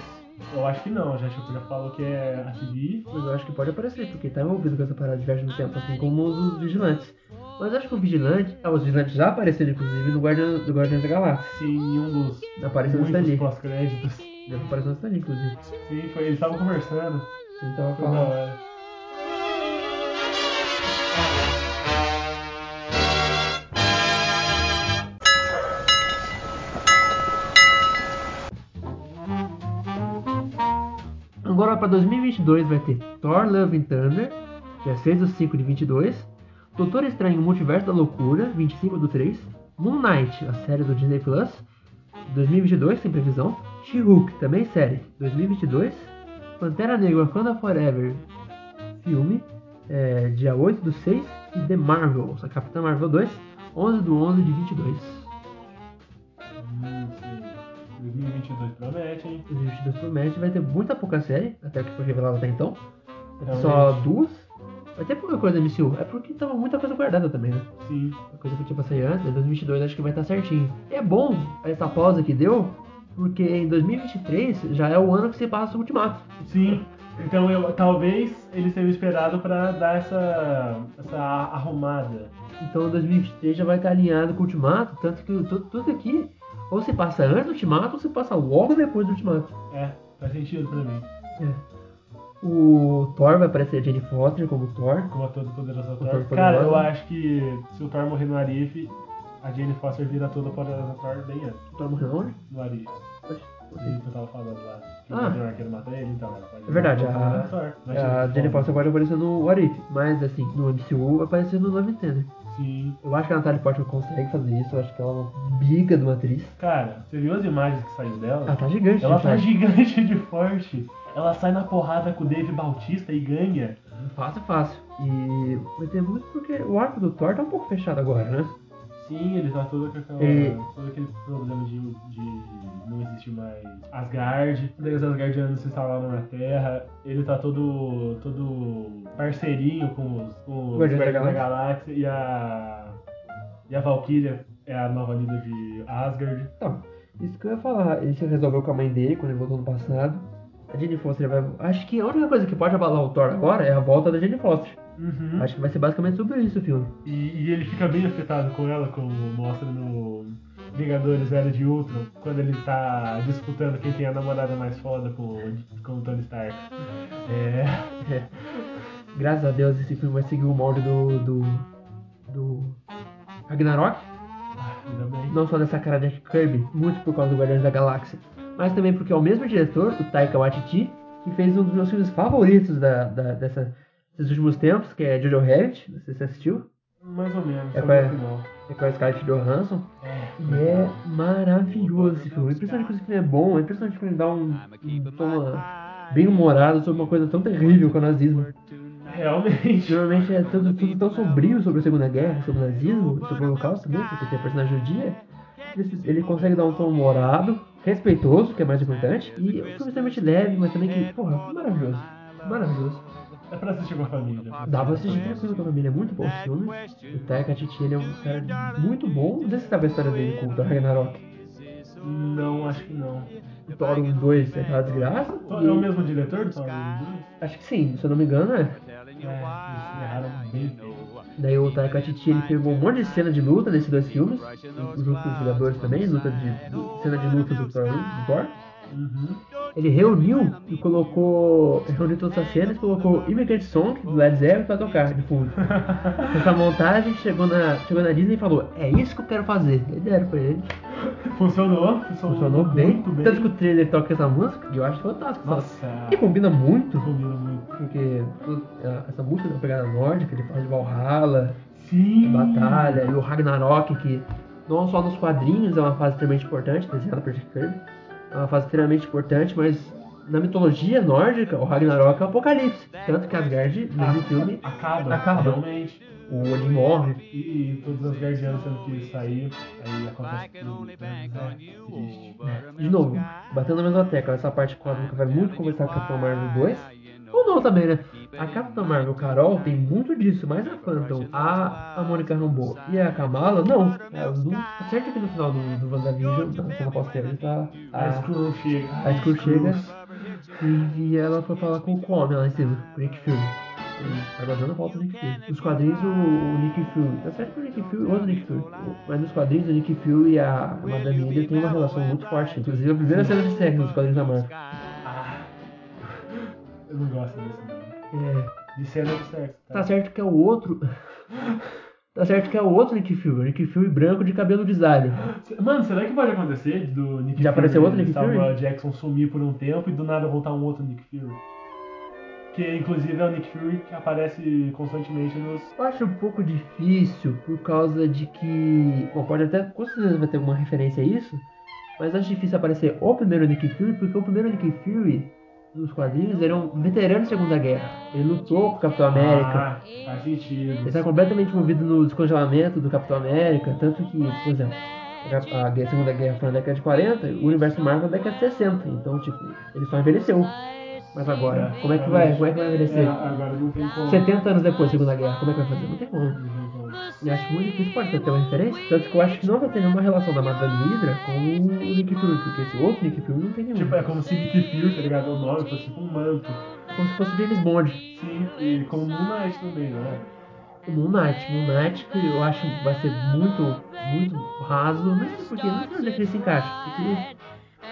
eu acho que não, já, tipo, já falou que é a TV. Mas eu acho que pode aparecer, porque tá envolvido com essa parada de viagem no tempo, assim como os vigilantes. Mas acho que o vigilante. Ah, os vigilantes já apareceram, inclusive, no Guardião, do Guardiões da Galáxia. Sim, em um dos Apareceu no Stanley. pós-créditos. Já apareceu no Stanley, inclusive. Sim, foi, eles estavam conversando. Então Foi da falando. Agora pra 2022 vai ter Thor Love and Thunder, dia 6 do 5 de 22. Doutor Estranho Multiverso da Loucura, 25 do 3. Moon Knight, a série do Disney Plus, 2022, sem previsão. She-Hulk, também série, 2022. Pantera Negra Wakanda Forever, filme, é, dia 8 do 6. E The Marvels, a Capitã Marvel 2, 11 do 11 de 22. Hum, sim. 2022 promete, hein? 2022 promete, vai ter muita pouca série, até o que foi revelado até então. Ter só Realmente. duas. Vai ter pouca coisa MCU. É porque tava muita coisa guardada também, né? Sim. A coisa que eu tinha passei antes, em 2022 acho que vai estar certinho. É bom essa pausa que deu, porque em 2023 já é o ano que se passa o Ultimato. Sim. Então eu, talvez eles tenham esperado pra dar essa, essa arrumada. Então 2023 já vai estar alinhado com o Ultimato, tanto que tudo, tudo aqui ou se passa antes do Ultimato ou se passa logo depois do Ultimato. É, faz sentido pra mim. É. O Thor vai aparecer a Jane Foster como Thor. Como a todo poderoso Thor. Todo-Poderoso. Cara, eu acho que se o Thor morrer no Arif, a Jane Foster vira toda poderosa Thor bem antes. O Thor morreu onde? No Arif. O que eu tava falando lá. Que Ah. o Gavião Arqueiro mata ele, então pode É verdade, a, toda Thor. Mas, a tipo, Jane Foster pode aparecer no What If, mas assim, no MCU vai aparecer no Love and Thunder. Sim. Eu acho que a Natalie Portman consegue fazer isso, eu acho que ela é uma biga de uma atriz. Cara, você viu as imagens que saiu dela? Ela tá gigante, Ela tá gigante de forte. Ela sai na porrada com o Dave Bautista e ganha. Fácil, fácil. E vai ter muito porque o arco do Thor tá um pouco fechado agora, né? Sim, ele tá todo com aquela, E- todo aquele problema de, de não existir mais Asgard. Daí os Asgardianos se instalaram na Terra. Ele tá todo, todo parceirinho com os, com os Guardiões da da Galáxia. E a, e a Valkyria é a nova líder de Asgard. Então, isso que eu ia falar. Ele se resolveu com a mãe dele quando ele voltou no passado. A Jane Foster vai. Acho que a única coisa que pode abalar o Thor agora é a volta da Jane Foster. Uhum. Acho que vai ser basicamente sobre isso o filme. E, e ele fica bem afetado com ela, como mostra no, Vingadores Era de Ultron, quando ele tá disputando quem tem a namorada mais foda com, com o Tony Stark. É. É. Graças a Deus esse filme vai seguir o molde do. do. do. Ragnarok. Ainda bem. Não só dessa cara de Kirby, muito por causa do Guardiões da Galáxia, mas também porque é o mesmo diretor, o Taika Waititi, que fez um dos meus filmes favoritos da, da- dessa, desses últimos tempos, que é Jojo Rabbit, não sei se você assistiu, Mais ou menos, É pra- no final. é com a Scarlett Johansson, É, e é maravilhoso esse filme. É impressionante que esse filme é bom, é impressionante que ele dá um, um tom ah, bem humorado sobre uma coisa tão terrível que é o nazismo. Realmente. Normalmente é tudo, tudo tão sombrio sobre a Segunda Guerra, sobre o nazismo, sobre o Holocausto também, porque tem a personagem judia. Ele, ele consegue dar um tom humorado, respeitoso, que é mais importante, e um filme extremamente leve, mas também que, porra, maravilhoso. Maravilhoso. É pra assistir com a família. Dá pra assistir tranquilo com a família, é muito bom esse filme. O Taika Waititi, ele é um cara muito bom. Não sei se você sabe a história dele com o Thor Ragnarok. Não, acho que não. O Thor 1 2 é aquela desgraça. É o mesmo diretor do Thor 2? Acho que sim, se eu não me engano, é. É, eles erraram bem feio. Daí o Taika Waititi ele pegou um monte de cena de luta nesses dois filmes, junto com os Vingadores também, luta de, cena de luta do Thor, do Thor. Uhum. Ele reuniu e colocou, reuniu todas as cenas e colocou Immigrant Song do Led Zeppelin pra tocar de fundo. Essa montagem chegou na, chegou na Disney e falou, é isso que eu quero fazer. Daí deram pra ele. Funcionou, funcionou, Funcionou bem. muito bem. Tanto que o trailer toca essa música, e eu acho fantástico. Nossa, E combina muito, combina muito. porque tudo- essa música da pegada nórdica, ele fala de Valhalla, Sim. batalha, e o Ragnarok, que não só nos quadrinhos é uma fase extremamente importante, desenhada por Jack Kirby, é uma fase extremamente importante, mas na mitologia nórdica, o Ragnarok é o apocalipse. Tanto que Asgard, nesse filme, Acaba, Acaba. realmente. o Odin morre. E, e todas as guardiãs tendo que sair, aí acontece tudo. né? É. De novo, batendo na mesma tecla, essa parte cósmica vai muito conversar com a Capitão Marvel 2. Ou não também, né? A Capitã Marvel Carol tem muito disso, mas a Phantom, a, a Mônica Rambeau e a Kamala, não. Não. Tá certo que no final do, do WandaVision, na cena pós-crédito, tá. A Skrull chega. A Skrull chega e, e ela foi falar com o homem lá em cima, o Nick Fury. Agora não falta o Nick Fury. Nos quadrinhos, o, o Nick Fury. Tá certo que o Nick Fury, o outro Nick Fury. Mas nos quadrinhos, o Nick Fury e a Madame Hydra têm uma relação muito forte. Inclusive, a primeira cena de sexo nos quadrinhos da Marvel. Ah, eu não gosto disso. É, sexo, tá? tá certo que é o outro. Tá certo que é o outro Nick Fury, o Nick Fury branco de cabelo grisalho. Mano, será que pode acontecer do Nick Já Fury apareceu outro Nick Fury? Jackson sumir por um tempo e do nada voltar um outro Nick Fury? Que inclusive é o Nick Fury que aparece constantemente nos. Eu acho um pouco difícil por causa de que. Bom, pode até. Com certeza vai ter alguma referência a isso. Mas acho difícil aparecer o primeiro Nick Fury, porque o primeiro Nick Fury nos quadrinhos ele é um veterano da Segunda Guerra. Ele lutou com o Capitão América. Ah, faz sentido. Ele está completamente envolvido no descongelamento do Capitão América. Tanto que, por exemplo, a a Segunda Guerra foi na década de 40, o universo Marvel na década de 60. Então, tipo, ele só envelheceu. Mas agora, como é que vai? Como é que vai envelhecer? É, agora não tem como. 70 anos depois da Segunda Guerra, como é que vai fazer? Não tem como. Não tem como. E acho muito difícil pode ter uma referência. Tanto que eu acho que não vai ter nenhuma relação da Madame Hydra com o Nick Fury, porque esse outro Nick Fury não tem nenhum. Tipo, é como se Nick Fury, tá ligado? O nome fosse tipo um manto. como se fosse o James Bond. Sim, e como Moon Knight também, não é? O Moon Knight. Moon Knight que eu acho que vai ser muito, muito raso. Não sei porquê, não sei onde é que ele se encaixa. Porque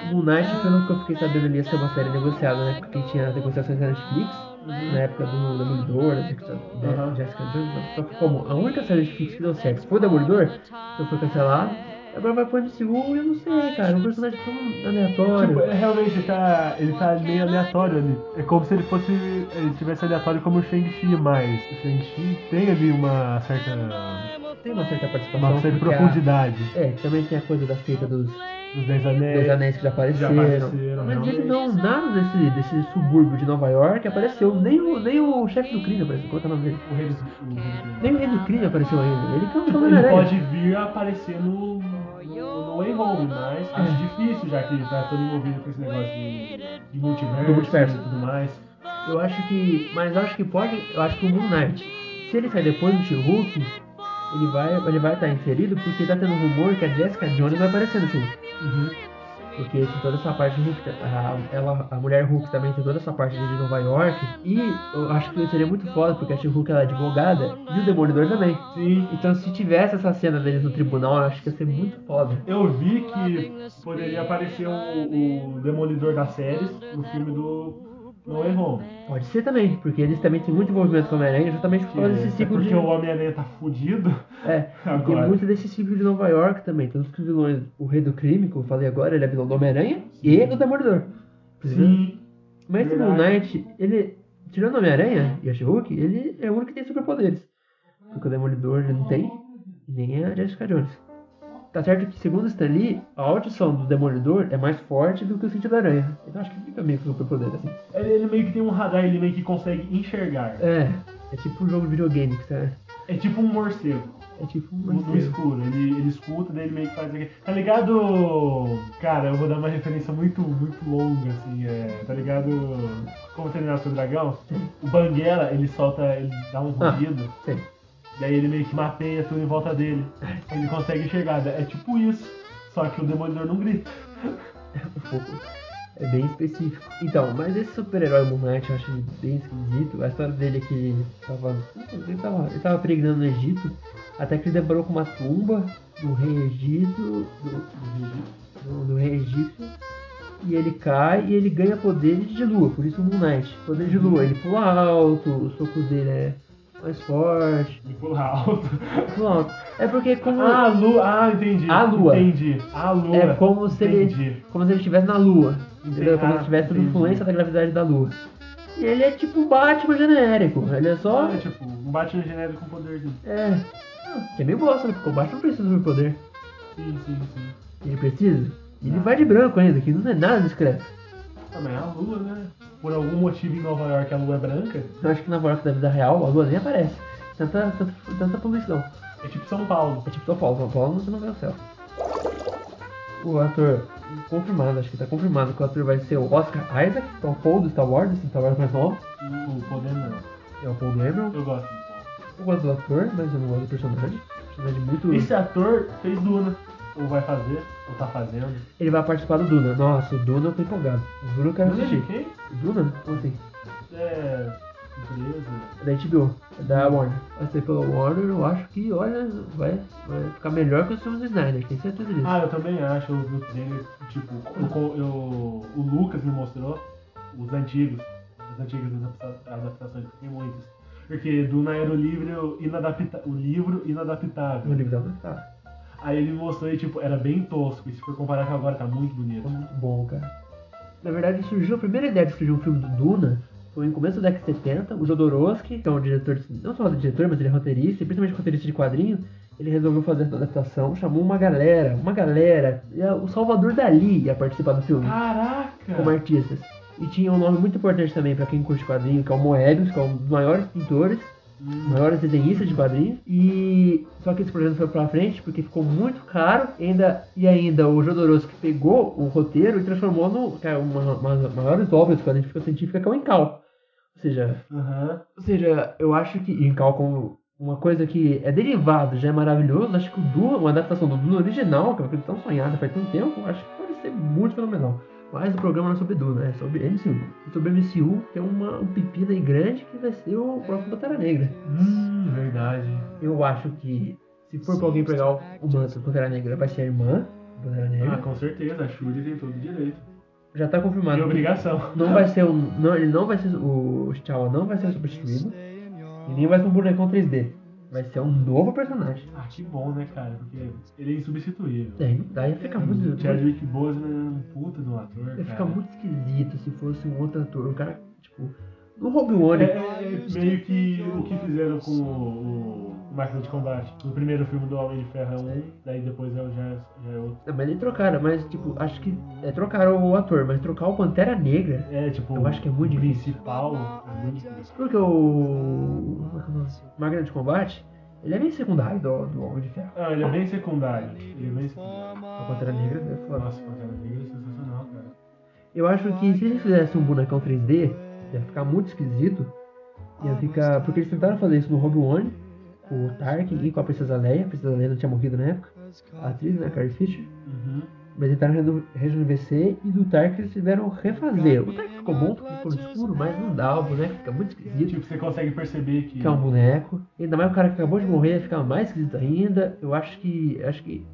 o Moon Knight, pelo que eu fiquei sabendo ali, ia ser uma série negociada, né? Porque tinha negociações da Netflix. Na época do Demolidor, da Jessica, da Aham. Jessica Jones. Só que como a única série de Netflix que deu certo foi o Demolidor, então foi cancelado. Agora vai pro MCU e eu não sei, cara. Um personagem tão aleatório. Tipo, é, realmente ele tá, ele tá meio aleatório ali. É como se ele fosse. Ele tivesse aleatório como o Shang-Chi, mas o Shang-Chi tem ali uma certa. Tem uma certa participação. uma certa profundidade. É, também tem a coisa da seita dos, Os Dez Anéis. dos anéis que já apareceram. apareceram, Mas ele não, nada desse, desse subúrbio de Nova York apareceu. Nem o, nem o chefe do crime apareceu. Qual que é o nome dele? O rei do, do- Nem o rei do crime apareceu ainda. Ele é um Tipo, Homem ele pode vir a aparecer no, no, no Way Home, mas acho É. difícil, já que ele tá todo envolvido com esse negócio de, de multiverso, multiverso. e tudo mais. Eu acho que. Mas eu acho que pode. Eu acho que o Moon Knight, se ele sair depois do She-Hulk, ele vai ele vai estar inserido porque tá tendo rumor que a Jessica Jones vai aparecer no She-Hulk. Uhum. Porque tem toda essa parte de Hulk, a, ela, a mulher Hulk também tem toda essa parte de Nova York. E eu acho que seria muito foda, porque a Hulk ela é advogada e o Demolidor também. Sim. Então se tivesse essa cena deles no tribunal, eu acho que ia ser muito foda. Eu vi que poderia aparecer o, o Demolidor das séries no filme do No Way Home. Pode ser também, porque eles também têm muito envolvimento com o Homem-Aranha, justamente por causa É, desse é ciclo porque de. o Homem-Aranha tá fudido. É, e tem Agora. muito desse ciclo de Nova York também. Tanto que os vilões, o Rei do Crime, que eu falei agora, ele é vilão do Homem-Aranha e do Demolidor. Sim. Mas. Moon Knight, ele, tirando o Homem-Aranha e a She-Hulk, ele é o único que tem superpoderes. Porque o Demolidor ele não tem, e nem a Jessica Jones. Tá certo que, segundo Stan Lee, a audição do Demolidor é mais forte do que o sentido da aranha. Então acho que fica meio que superpoder, assim. Ele, meio que tem um radar, ele meio que consegue enxergar. É, é tipo um jogo de videogame, que tá? É tipo um morcego. É tipo um No, no morcego. escuro, ele, ele escuta, daí ele meio que faz aqui. Tá ligado? Cara, eu vou dar uma referência muito, muito longa, assim, é. Tá ligado? Como treinar seu dragão? O Banguela, ele solta, ele dá um Ah. rugido, Sei. Daí ele meio que mapeia tudo em volta dele. Ele consegue enxergar. É tipo isso. Só que o demolidor não grita. pouco. É bem específico. Então, mas esse super-herói Moon Knight eu acho bem esquisito. A história dele é que ele tava. Ele tava, ele tava no Egito, até que ele deparou com uma tumba do rei Egito. Do, do, do rei egípcio. E ele cai e ele ganha poderes de lua, por isso Moon Knight. Poder de lua, ele pula alto, o soco dele é mais forte. Ele pula alto. Alto. É porque como. Ah, a lua. Ah, entendi. A lua. Entendi. A lua. É como se ele, Entendi. como se ele estivesse na Lua. Entendeu? Como se Ah, ele tivesse sob influência da gravidade da Lua. E ele é tipo um Batman genérico. Ele é só. É, tipo, um Batman genérico com poderzinho. É. Que é meio bosta, né? Porque o Batman não precisa do poder. Sim, sim, sim. Ele precisa. Ele vai de branco ainda, que não é nada discreto. Também é a lua, né? Por algum motivo em Nova York a lua é branca. Eu acho que na York da vida real a Lua nem aparece. Tanta, tanta, tanta poluição. É tipo São Paulo. É tipo São Paulo. São Paulo você não vê o céu. O ator confirmado, acho que tá confirmado que o ator vai ser o Oscar Isaac, que é o Paul do Star Wars, esse Star Wars mais novo. O poder não. É o Paul Dameron. Eu gosto do Paul. Eu gosto do ator, mas eu não gosto do personagem. Personagem muito. Esse ator fez Duna. Ou vai fazer, ou tá fazendo. Ele vai participar do Duna. Nossa, o Duna eu tô empolgado. O Duna eu quero Duna é assistir. quem? O Duna? Como assim? É. É da HBO, é da Warner. Vai ser pela Warner, eu acho que, olha, vai, vai ficar melhor que os filmes do Snyder, tenho certeza disso. Ah, eu também acho, eu vi o trailer, tipo, eu, eu- o Lucas me mostrou os antigos, as antigas adapta- adaptações, tem muitas. Porque Duna era o livro, inadapta, o livro inadaptável. livro da tá. Aí ele mostrou e tipo, era bem tosco, e se for comparar com agora, tá muito bonito. Muito bom, cara. Na verdade, surgiu a primeira ideia de surgir um filme do Duna. Foi no começo da década de 70. O Jodorowsky, que é um diretor, não só diretor, mas ele é roteirista, e principalmente roteirista de quadrinho, ele resolveu fazer essa adaptação, chamou uma galera, uma galera, e a- o Salvador Dali ia participar do filme, Caraca! como artistas. E tinha um nome muito importante também pra quem curte quadrinho, que é o Moebius, que é um dos maiores pintores, Maiores desenhistas de quadrinhos. E só que esse projeto foi pra frente porque ficou muito caro. E ainda, e ainda o Jodorowsky pegou o roteiro e transformou no que é uma, uma das maiores obras de quadrinhos científica, que é o Incal. Ou seja, Aham. ou seja, eu acho que Incal como uma coisa que é derivado já é maravilhoso. Acho que o Duna, uma adaptação do Duna original, que é uma coisa tão sonhada faz tanto tempo, acho que pode ser muito fenomenal. Mas o programa não é sobre Duna, é sobre MCU. E sobre MCU tem uma, um pepino aí grande que vai ser o próximo Pantera Negra. Hum, verdade. Eu acho que se for pra alguém pegar o, manto do Pantera Negra, vai ser a irmã do Pantera Ah, Negra. com certeza, a Shuri tem todo o direito. Já tá confirmado. Que obrigação. Não vai ser o. Não, ele não vai ser. O T'Challa não vai ser substituído. E nem vai ser um bonecão 3D. Vai ser um novo personagem. Ah, que bom, né, cara? Porque ele é insubstituível. Daí, daí fica muito. O Chadwick Boseman é um puta de um ator, Ia ficar cara. muito esquisito se fosse um outro ator. Um cara, tipo. No Rogue One. É, é meio que o que fizeram com o, o Máquina de Combate. No primeiro filme do Homem de Ferro é um, daí depois é, o- já, é- já é outro. Não, mas eles trocaram, mas tipo, acho que. É, trocaram o ator, mas trocar o Pantera Negra. É, tipo, Eu acho que é muito o difícil. principal é muito difícil. Porque o. como é que é o nome? Máquina de Combate, ele é bem secundário do, do Homem de Ferro. Ah, ele é bem secundário. Ele é bem secundário. A Pantera Negra é foda. Nossa, Pantera Negra é sensacional, cara. Eu acho que se eles fizessem um bonecão 3D, ia ficar muito esquisito. Ia ficar. Porque eles tentaram fazer isso no Rogue One, o Tarkin e com a Princesa Leia. A Princesa Leia não tinha morrido na época. A atriz, né, Carrie Fisher. Uhum. Mas tentaram rejuvenescer e do Tark eles tiveram refazer. O Tark ficou bom porque ficou escuro, mas não dá, o boneco fica muito esquisito. Tipo, você consegue perceber que. Que é um boneco. Ainda mais o cara que acabou de morrer fica mais esquisito ainda. Eu acho que. Acho que.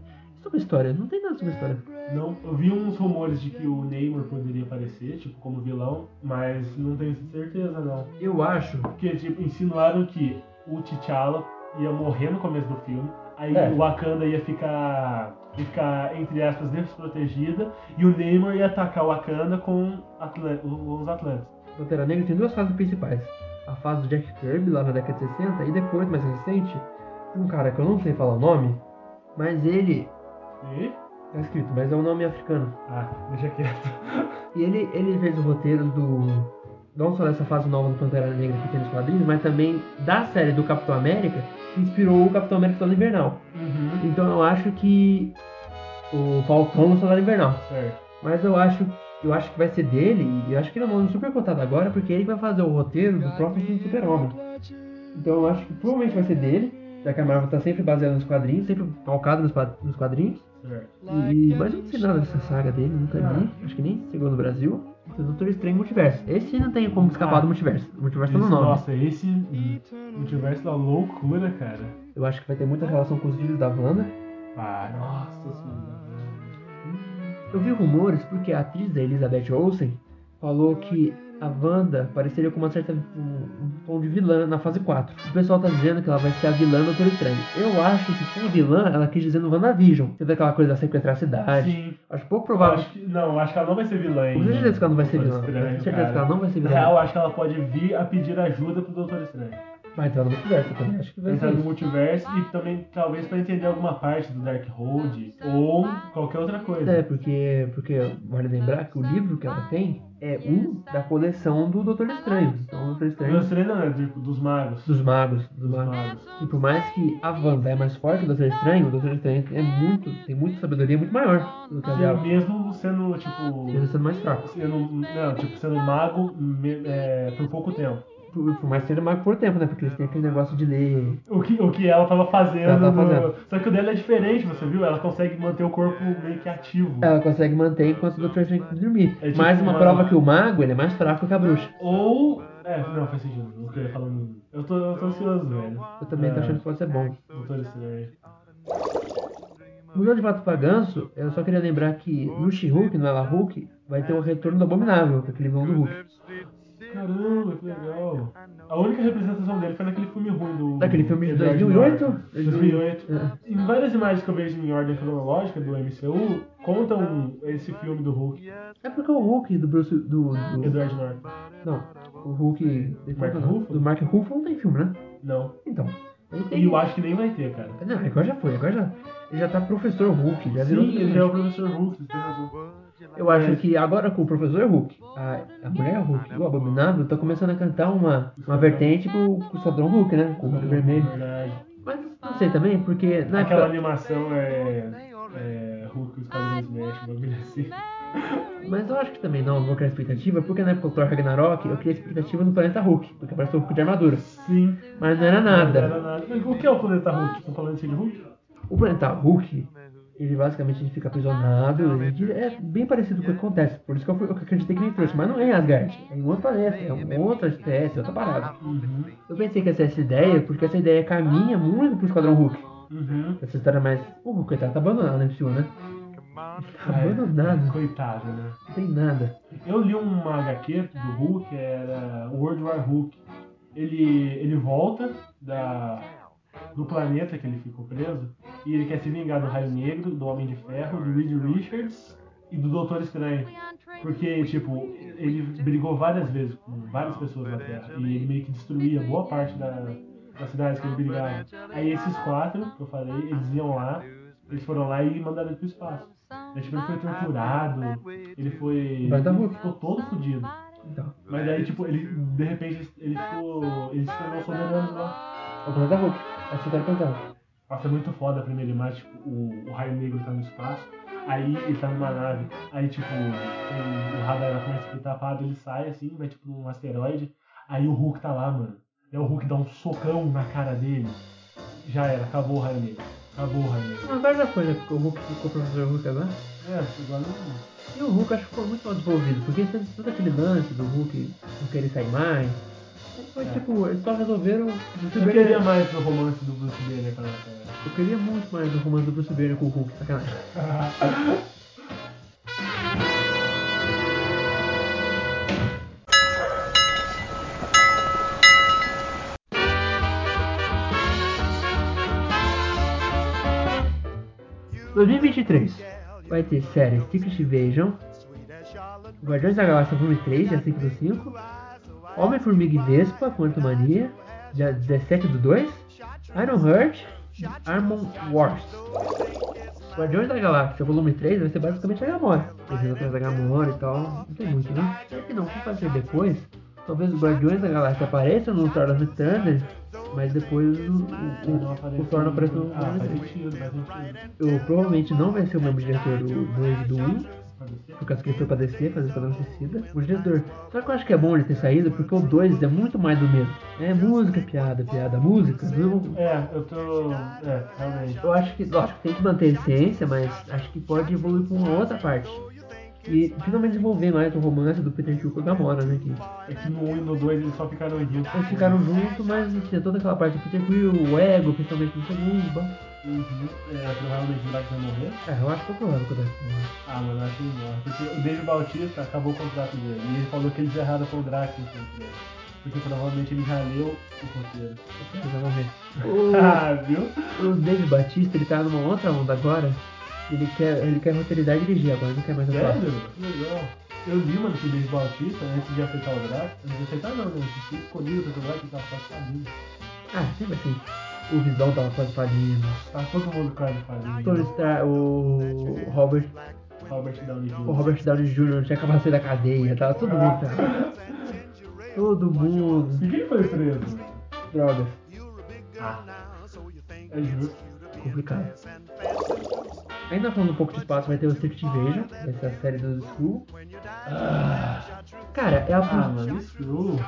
Sobre a história, não tem nada sobre a história. Não, eu vi uns rumores de que o Neymar poderia aparecer, tipo, como vilão, mas não tenho certeza não. Eu acho. Porque, tipo, insinuaram que o T'Challa ia morrer no começo do filme, aí É. o Wakanda ia ficar, ficar, entre aspas, desprotegida, e o Neymar ia atacar o Wakanda com os Atlantes. Pantera Negra tem duas fases principais. A fase do Jack Kirby, lá na década de 60, e depois, mais recente, um cara que eu não sei falar o nome, mas ele. E? Tá escrito, mas é um nome africano. Ah, deixa quieto. E ele, ele fez o roteiro do. Não só dessa fase nova do Pantera Negra que tem nos quadrinhos, mas também da série do Capitão América, que inspirou o Capitão América Soldado Invernal. Uhum. Então eu acho que. O Falcão no Soldado Invernal. Certo. Mas eu acho, eu acho que vai ser dele, e eu acho que ele é um nome super cotado agora, porque ele vai fazer o roteiro do próximo filme do Super-Homem. Então eu acho que provavelmente vai ser dele, já que a Marvel tá sempre baseada nos quadrinhos, sempre focada nos, quad- nos quadrinhos. Certo. E, mas eu não sei nada dessa saga dele, nunca vi, acho que nem chegou no Brasil. O Doutor Estranho Multiverso. Esse não tem como escapar do multiverso. O multiverso tá no Esse- nome. Nossa, esse multiverso da loucura, cara. Eu acho que vai ter muita relação com os filhos da Wanda. Ah, nossa senhora. Eu vi rumores porque a atriz da Elizabeth Olsen falou que a Wanda pareceria com uma certa um, um tom de vilã na fase 4. O pessoal tá dizendo que ela vai ser a vilã do Doutor Estranho. Eu acho que como vilã ela quis dizer no WandaVision. Teve aquela coisa da sequestrar a cidade. Sim. Acho pouco Eu provável. acho que, não, acho que ela não vai ser vilã Com em certeza que ela não vai ser vilã. Estranho, Com certeza cara. que ela não vai ser Na vilã. real, eu acho que ela pode vir a pedir ajuda pro Doutor Estranho. Vai entrar no multiverso também. Acho que vai entrar no multiverso e também, talvez, pra entender alguma parte do Darkhold ou qualquer outra coisa. É, porque, porque vale lembrar que o livro que ela tem é um da coleção do Doutor Estranho. Então o Doutor Doutor Estranho Estranho não, é tipo, dos magos. dos magos. Dos Dos magos. magos. E por mais que a Wanda é mais forte que o Doutor Estranho, o Doutor Estranho é muito, tem muita sabedoria muito maior do que a dela. mesmo sendo, tipo. Ele sendo mais fraco. Sendo, não, tipo, sendo mago é, por pouco tempo. Por, por mais que seja mago por tempo, né? Porque eles têm aquele negócio de ler. O que, o que ela tava fazendo. Ela tava no- fazendo. Só que o dela é diferente, você viu? Ela consegue manter o corpo meio que ativo. Ela consegue manter enquanto o tem que dormir. É tipo mais uma uma- prova que o mago ele é mais fraco que a bruxa. Ou. É, não, faz sentido. Eu falando. Eu tô, eu tô ansioso, velho. Eu também tô É, achando que pode ser bom. Doutor Estranho. Mudando de pato pra ganso, eu só queria lembrar que no She-Hulk, no Ela Hulk, vai ter o retorno do Abominável, que é aquele vilão do Hulk. Caramba, que legal. A única representação dele foi naquele filme ruim do. Daquele filme de Edward 2008? Norton. 2008. É. Em várias imagens que eu vejo em ordem cronológica do MCU, contam esse filme do Hulk, É porque o Hulk do Bruce. do. do Edward Norton. não, o Hulk. Mark Ruffalo? Do Mark Ruffalo não tem filme, né? Não. Então. E eu acho que nem vai ter, cara. Não, agora já foi, agora já. Ele já tá professor Hulk, já virou. Sim, ele já é o professor Hulk, você tem razão. Eu acho que agora com o professor Hulk, a, a mulher Hulk e o Abominável estão começando a cantar uma, uma vertente pro, pro Esquadrão Hulk, né? Com o Hulk vermelho. Verdade. Mas não sei também, porque na Aquela época. animação é. é Hulk os quadrinhos mexem, bagulho assim. Mas eu acho que também não, não vou criar expectativa, porque na época do Thor Ragnarok eu criei expectativa no planeta Hulk, porque apareceu o Hulk de armadura. Sim. Mas não era Não nada. era nada. O que é o planeta Hulk? Estão falando de Hulk? O planeta Hulk, ele basicamente ele fica aprisionado, ele é bem parecido com o que acontece. Por isso que eu, fui, eu acreditei que ele trouxe, mas não é em Asgard, é em outro planeta, é uma outra espécie, outra parada. Uhum. Eu pensei que essa é essa ideia, porque essa ideia caminha muito pro Esquadrão Hulk. Uhum. Essa história mais. O Hulk coitado, tá abandonado, né, MCU, né? Tá É, abandonado, Coitado, né? não tem nada. Eu li uma HQ do Hulk, era World War Hulk. Ele, ele volta da, do planeta que ele ficou preso e ele quer se vingar do Raio Negro, do Homem de Ferro, do Reed Richards e do Doutor Estranho. Porque, tipo, ele brigou várias vezes com várias pessoas na Terra e ele meio que destruía boa parte da, das cidades que ele brigava. Aí esses quatro, que eu falei, eles iam lá, eles foram lá e mandaram ele pro espaço. Aí, tipo, ele foi torturado, ele foi. Vai dar ele ficou todo fodido. Então, Mas aí, tipo, ele, de repente, ele ficou. Ele se tornou soberano lá. É o planeta Hulk. É o planeta Hulk. Nossa, é muito foda a primeira imagem, tipo, o, o raio negro tá no espaço, aí ele tá numa nave, aí tipo, o radar começa a ficar tapado, ele sai assim, vai tipo num asteroide, aí o Hulk tá lá, mano. Aí o Hulk dá um socão na cara dele. Já era, acabou o raio negro. Acabou o raio negro. Agora já foi, né? Porque o Hulk ficou o professor Hulk agora. É, agora não. E o Hulk acho que ficou muito mal desenvolvido, porque todo aquele lance do Hulk não querer sair mais. Foi É. tipo, eles só resolveram. Eu queria mais do romance do Bruce Banner com a Natália. eu queria muito mais o romance do Bruce Banner com o Hulk, sacanagem. Em 2023 vai ter série Secret Invasion, Guardiões da Galáxia Volume 3, dia 5 do 5, Homem-Formiga e Vespa, Quanto Mania, dia 17 do 2, Iron Heart, Armor Wars. Guardiões da Galáxia Volume 3 vai ser basicamente a Gamora. Eles atrás da Gamora e tal, não tem muito, né? Se que não, vamos fazer depois. Talvez os Guardiões da Galáxia apareçam no Thor Love Thunder, mas depois o, o, o, o Thor não aparece no Ah, Volume faz 3. sentido, faz sentido. Eu provavelmente não vai ser o mesmo diretor do 2 e do 1, Pode ser. Por causa que ele foi pra descer, fazer Esquadrão Suicida. O diretor. Só que eu acho que é bom ele ter saído, porque o 2 é muito mais do mesmo. É música, piada, piada, música. Não, É, eu tô. É, realmente. eu acho que, lógico, tem que manter a essência, mas acho que pode evoluir pra uma outra parte. E finalmente desenvolver mais o romance do Peter Quill com a Gamora, né? Que É que no 1 e no 2 eles só ficaram juntos. eles ficaram juntos, mas tinha toda aquela parte do Peter Quill, o ego, principalmente no segundo. Bom, Uhum. É, provavelmente o Drax vai morrer. é, eu acho pouco provável que eu desse. Ah, mano, eu acho que ele morre. Porque o David Bautista acabou o contrato dele. E ele falou que eles erraram com o Drax no contrato. Porque provavelmente ele já leu o roteiro. Vamos ver. O, Ah, viu? O David Batista, ele tá numa outra onda agora. Ele quer, ele quer roteirizar e dirigir agora, não quer mais atuar. Sério? Que legal. Eu li, mano, que o David Bautista, antes de aceitar o Drax, antes de aceitar não, né? Antes de escolher o personagem, ele tava quase falindo. Ah, sempre assim. O Visão tava quase falindo. Tá todo mundo quase falindo. Tony Stark, o Robert, Robert Downey Jr. o Robert Downey Jr. tinha acabado de sair da cadeia, tava todo mundo. Todo mundo. E quem foi preso? Drogas. Ah, é justo. Complicado. Ainda falando um pouco de espaço, vai ter o Secret Invasion, vai ser a série do Skull. Ah, Cara, é a, ah mano, Screw.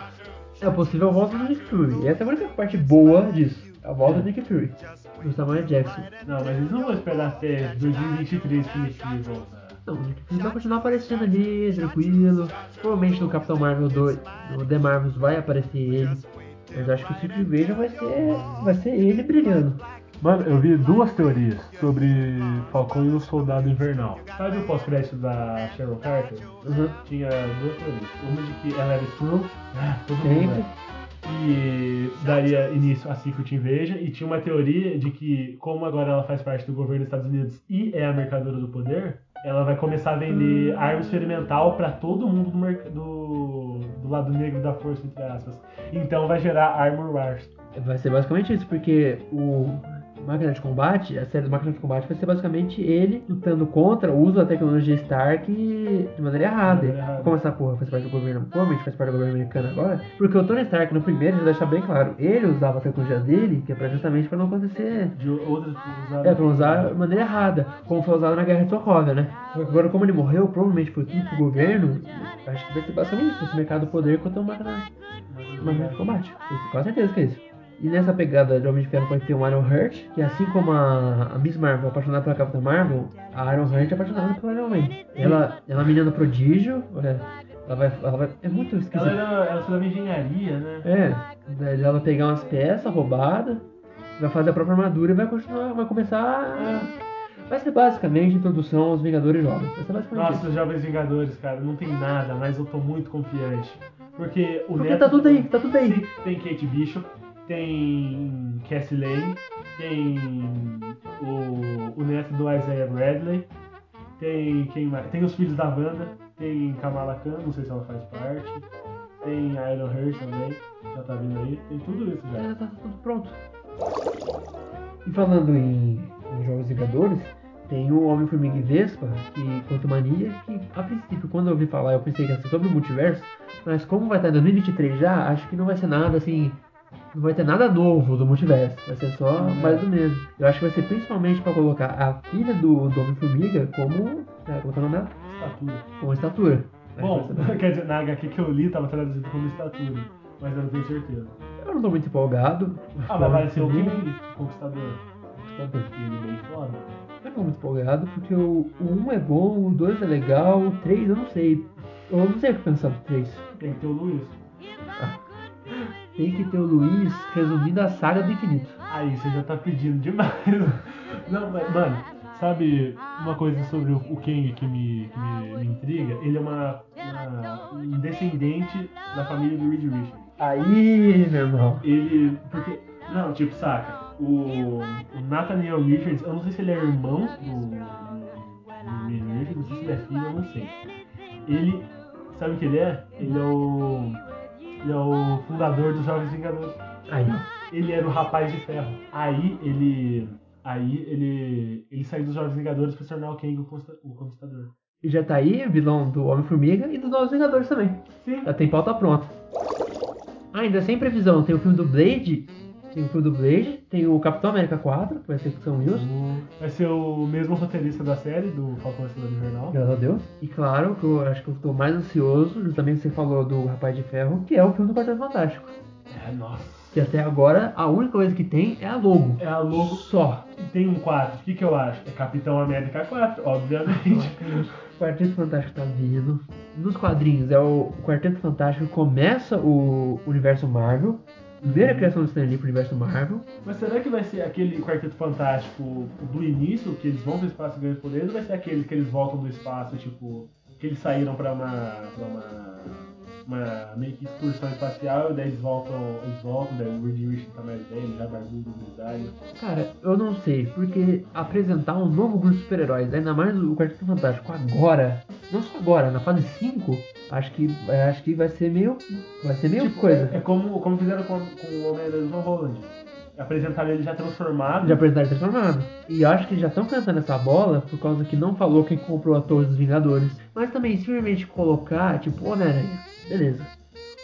é a possível volta do Nick Fury. E essa é a única parte boa disso. A volta do Nick Fury. Do Samuel Jackson. Não, mas eles não vão esperar até 2023 que Nick Fury voltar. Não, o Nick Fury vai continuar aparecendo ali, tranquilo. Provavelmente no Capitão Marvel 2, no The Marvels vai aparecer ele. Mas acho que o Secret Invasion vai ser, vai ser ele brilhando. Mano, eu vi duas teorias sobre Falcão e o Soldado Invernal. Sabe o pós-crédito da Cheryl Carter? Uhum. Tinha duas teorias. Uma de que ela era Skrull, ah, todo mundo Sempre. É. E daria início a Secret Invasion. E tinha uma teoria de que, como agora ela faz parte do governo dos Estados Unidos e é a mercadora do poder, ela vai começar a vender arma experimental pra todo mundo do, merc- do, do lado negro da força, entre aspas. Então vai gerar Armor Wars. Vai ser basicamente isso, porque o Máquina de Combate, a série do Máquina de Combate vai ser basicamente ele lutando contra o uso da tecnologia Stark de maneira errada. Errada. Como essa porra faz parte do governo, provavelmente faz parte do governo americano agora, porque o Tony Stark no primeiro já deixa bem claro, ele usava a tecnologia dele, que é pra justamente pra não acontecer De outras usadas. É, pra usar de maneira errada, como foi usado na Guerra de Sokovia, né? Agora, como ele morreu, provavelmente foi tudo pro governo, acho que vai ser basicamente isso, esse mercado do poder contra o máquina, máquina de combate. Com certeza que é isso. E nessa pegada de Homem de Ferro pode ter um Iron Heart, que assim como a, a Miss Marvel é apaixonada pela Capitã Marvel, a Iron Heart é apaixonada pelo Iron Man. Ela, ela é uma menina prodígio, é, ela vai, ela vai, é muito Ela, esquisito. era, ela estudava engenharia, né? É, ela vai pegar umas peças roubadas, vai fazer a própria armadura e vai continuar, vai começar. a- Vai ser basicamente a introdução aos Vingadores Jovens. Vai ser basicamente Nossa, isso. os Jovens Vingadores, cara, não tem nada, mas eu tô muito confiante. Porque o Porque Neto. tá tudo aí, tá tudo aí. Tem Kate Bishop, tem Cassie Lane, tem o, o neto do Isaiah Bradley, tem quem mais? Tem os filhos da Wanda, tem Kamala Khan, não sei se ela faz parte, tem Iron Heart também, já tá vindo aí, tem tudo isso É, já. tá tudo pronto. E falando em, em Jovens Vingadores, tem o Homem-Formiga e Vespa, que quanto mania, que a princípio, quando eu ouvi falar, eu pensei que ia ser sobre o multiverso, mas como vai estar em 2023 já, acho que não vai ser nada assim. Não vai ter nada novo do multiverso, vai ser só Uhum. mais do mesmo. Eu acho que vai ser principalmente pra colocar a filha do, do Homem-Formiga como. É, como é é o nome dela? Estatura. Como estatura. Bom, quer dizer, na HQ que eu li tava traduzido como estatura, mas eu não tenho certeza. eu não tô muito empolgado. Ah, mas vai ser o. King Conquistador. Constantador. Ele bem foda. Eu não tô muito empolgado porque o, o 1 é bom, o 2 é legal, o 3 eu não sei. Eu não sei o que pensar do 3. Tem que ter o Luiz. Tem que ter o Luiz resumindo a saga do infinito. Aí você já tá pedindo demais. Não, mas, mano, sabe uma coisa sobre o Kang que me, que me, me intriga? Ele é uma, uma- um descendente da família do Reed Richards. Aí, meu irmão. Ele. Porque. Não, tipo, saca? O, o Nathaniel Richards, eu não sei se ele é irmão do, do, do Reed Richards, não sei se ele é filho, eu não sei. Ele. Sabe o que ele é? Ele é o. Ele é o fundador dos Jovens Vingadores. Aí. Ele era o rapaz de ferro. Aí ele. Aí ele. Ele saiu dos Jovens Vingadores pra se tornar o Kang o Consta- o Conquistador. E já tá aí o vilão do Homem-Formiga e dos Novos Vingadores também. Sim. Já tem pauta pronta. Ainda sem previsão, tem o filme do Blade. Tem o filme do Blade, tem o Capitão América 4, que vai ser com o Sam Wilson. Vai ser o mesmo roteirista da série, do Falcão o Soldado Invernal. Graças a Deus. E claro, que eu acho que eu tô mais ansioso, justamente você falou do Rapaz de Ferro, que é o filme do Quarteto Fantástico. É, nossa. Que até agora a única coisa que tem é a logo. É a logo. Só. E tem um 4. O que, que eu acho? É Capitão América 4, obviamente. O Quarteto Fantástico tá vindo. Nos quadrinhos é o Quarteto Fantástico que começa o universo Marvel. Primeira criação do Stan Lee pro universo Marvel. Mas será que vai ser aquele Quarteto Fantástico do início, que eles vão pro espaço e ganham poderes, ou vai ser aquele que eles voltam do espaço, tipo, que eles saíram pra uma. pra uma. uma meio que excursão espacial e daí eles voltam, eles voltam, daí o Reed Richards tá mais velho, já barbudo, grisalho. Cara, eu não sei, porque apresentar um novo grupo de super-heróis, ainda mais o Quarteto Fantástico agora, não só agora, na fase 5, acho que, é, acho que vai ser meio. Vai ser meio coisa. É como, como fizeram com, com o Homem-Aranha do Tom Holland. Apresentaram ele já transformado. Já apresentaram transformado. E eu acho que já estão cantando essa bola por causa que não falou quem comprou a Torre dos Vingadores. Mas também, simplesmente colocar, tipo, Homem-Aranha. Beleza.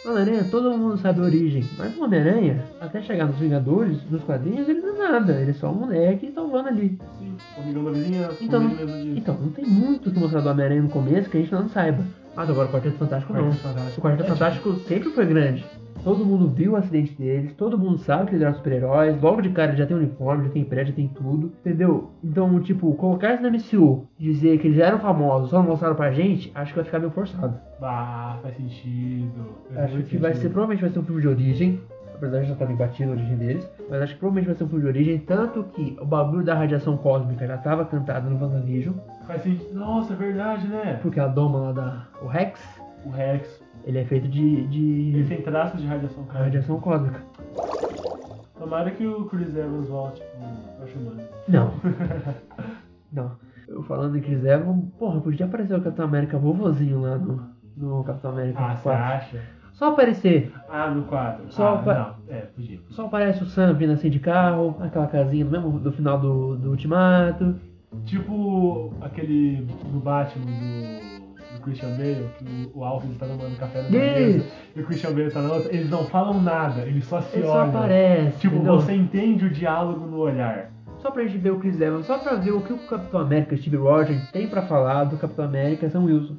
Homem-Aranha, todo mundo sabe a origem. Mas o Homem-Aranha, até chegar nos Vingadores, nos quadrinhos, ele não é nada. Ele é só um moleque salvando ali. Sim, o amigão da vizinhança, Então- ele. Então, não tem muito o que mostrar do Homem-Aranha no começo que a gente não saiba. Mas agora o Quarteto Fantástico não. Quarteto Fantástico. O Quarteto Fantástico sempre foi grande. Todo mundo viu o acidente deles, todo mundo sabe que eles eram super-heróis, logo de cara já tem uniforme, já tem prédio, já tem tudo, entendeu? Então, tipo, colocar isso na MCU, dizer que eles eram famosos, só não mostraram pra gente, acho que vai ficar meio forçado. Ah, faz sentido. Faz Acho que vai ser, sentido. provavelmente vai ser um filme de origem, apesar de já estar bem batido a origem deles, mas acho que provavelmente vai ser um filme de origem, tanto que o bagulho da radiação cósmica já estava cantado no WandaVision, Faz sentido. Nossa, é verdade, né? porque a doma lá da. o Rex, O Rex. ele é feito de. Ele de tem traços de radiação cósmica. radiação cósmica. Tomara que o Chris Evans volte pro Oshimano. Não. Não. Eu falando em Chris Evans, porra, podia aparecer o Capitão América vovozinho lá no, no Capitão América Ah, você 4. acha? Só aparecer. Ah, no quadro. Só ah, pa- não. É, podia. Só aparece o Sam vindo assim de carro, aquela casinha do mesmo do final do, do Ultimato. Tipo aquele do Batman do, do Christian Bale, que o, o Alfred tá tomando café na mesa e o Christian Bale tá na outra. Eles não falam nada, eles só se Ele só olham. aparece. Tipo, entendeu? você entende o diálogo no olhar. Só pra gente ver o Chris Evans, só pra ver o que o Capitão América, Steve Rogers, tem pra falar do Capitão América Sam Wilson.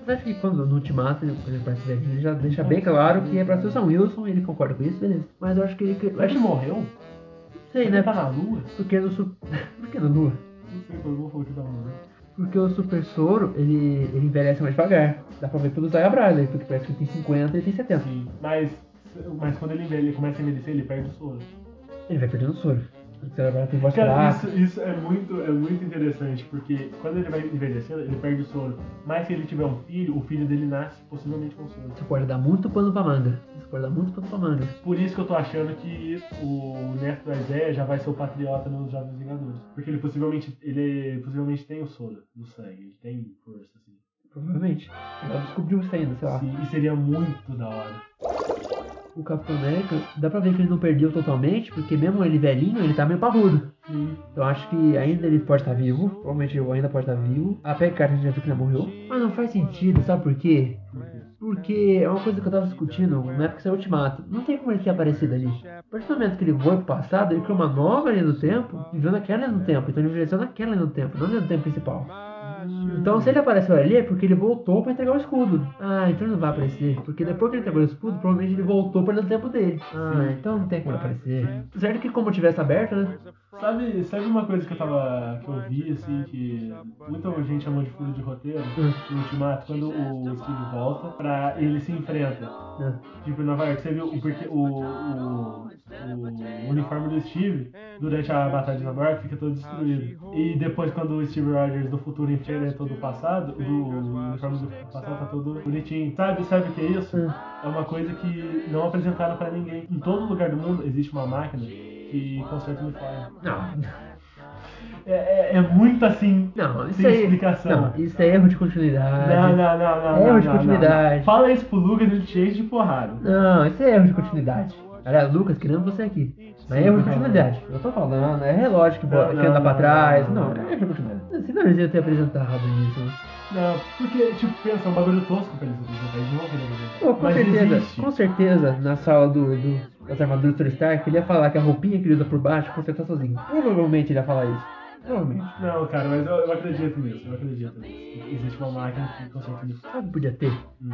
Mas acho que quando no Ultimato ele, quando ele velhinho, ele já deixa bem claro que é pra ser o Sam Wilson, ele concorda com isso, beleza. Mas eu acho que ele. Eu Ele acho, não morreu? sei, Ele né? tá na lua? Porque no. su- Por que na lua? Não sei, todo mundo falou que tava na lua. Porque o Super Soro, ele, ele envelhece mais devagar. Dá pra ver pelo Zaya Bradley, porque parece que ele tem 50 e ele tem 70. Sim, mas, mas quando ele, envelhe- ele começa a envelhecer, ele perde o soro. Ele vai perdendo soro. O Bradley tem voz Cara, fraca. isso, isso é, muito, é muito interessante, porque quando ele vai envelhecendo, ele perde o soro. Mas se ele tiver um filho, o filho dele nasce possivelmente com soro. Isso pode dar muito pano pra manga. Isso pode dar muito pano pra manga. Por isso que eu tô achando que o neto da ideia já vai ser o patriota nos Jovens Vingadores. Porque ele possivelmente, ele possivelmente tem o soro no sangue, ele tem força, assim. Provavelmente. Ela descobriu isso ainda, sei lá. Sim, e seria muito da hora. O Capitão América, dá pra ver que ele não perdeu totalmente, porque mesmo ele velhinho, ele tá meio parrudo. Sim. Eu acho que ainda ele pode estar vivo. Provavelmente ele ainda pode estar vivo. A Peggy Carter a gente já viu que ela morreu. Mas não faz sentido, sabe por quê? Porque é uma coisa que eu tava discutindo na época que saiu Ultimato. Não tem como ele ter aparecido ali. A partir do momento que ele voa pro passado, ele criou uma nova linha do tempo, viveu naquela linha do tempo. Então ele envelheceu naquela linha do tempo, não na linha do tempo principal. Então se ele apareceu ali é porque ele voltou pra entregar o escudo. Ah, então ele não vai aparecer. Porque depois que ele entregou o escudo, provavelmente ele voltou pra linha do tempo dele. Ah, então não tem como ele aparecer. Certo que como tivesse aberto, né? Sabe, sabe uma coisa que eu tava. que eu vi, assim, que muita gente chamou de furo de roteiro Hum. no Ultimato, quando o Steve volta, pra ele se enfrenta. Ah, Tipo, em Nova York, você viu o, porque o, o, o uniforme do Steve, durante a Batalha de Nova York, fica todo destruído. E depois, quando o Steve Rogers do futuro enfrenta do passado, o, o uniforme do passado tá todo bonitinho. Sabe, sabe o que é isso? Hum. É uma coisa que não apresentaram pra ninguém. Em todo lugar do mundo existe uma máquina que conserta uniforme. Não, É, é, é muito assim, não, isso sem aí. explicação. Não, isso é erro de continuidade. Não, não, não, não. É não, erro de não, não, continuidade. não. Fala isso pro Lucas, ele te enche de porrada. Não, isso é erro de continuidade. Aliás, Lucas, queremos você aqui. Não é erro de continuidade. Eu tô falando, é relógio que, Não, que não, anda pra trás. não, Não, não. é erro de continuidade. Você não devia ter apresentado isso. Não, porque, tipo, pensa, é um bagulho tosco pra eles apresentar. Eles não vão querer apresentar. Pô, com Mas certeza, existe. com certeza, na sala do, do, das armaduras do Tony Stark, ele ia falar que a roupinha que ele usa por baixo conserta sozinho. Provavelmente ele ia falar isso. Provavelmente. Não, cara, mas eu, eu acredito nisso, eu acredito nisso. Existe uma máquina que conserta uniforme. Sabe que podia ter? Hum.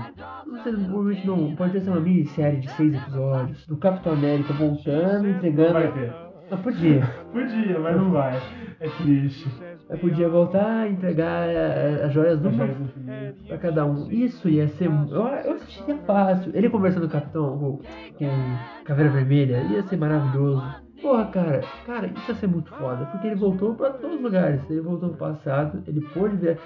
Não sei, provavelmente não. Pode ser uma minissérie de seis episódios do Capitão América voltando, Não entregando. vai ter. Não, podia. Podia, mas não vai. É triste. Eu podia voltar, entregar eh, as joias do mundo infinito. pra cada um. Isso ia ser. Eu, eu assistiria fácil. Ele conversando com o Capitão, com, com Caveira Vermelha, ia ser maravilhoso. Porra, cara, cara, isso ia ser muito foda, porque ele voltou pra todos os lugares. Ele voltou pro passado, ele pôde ver.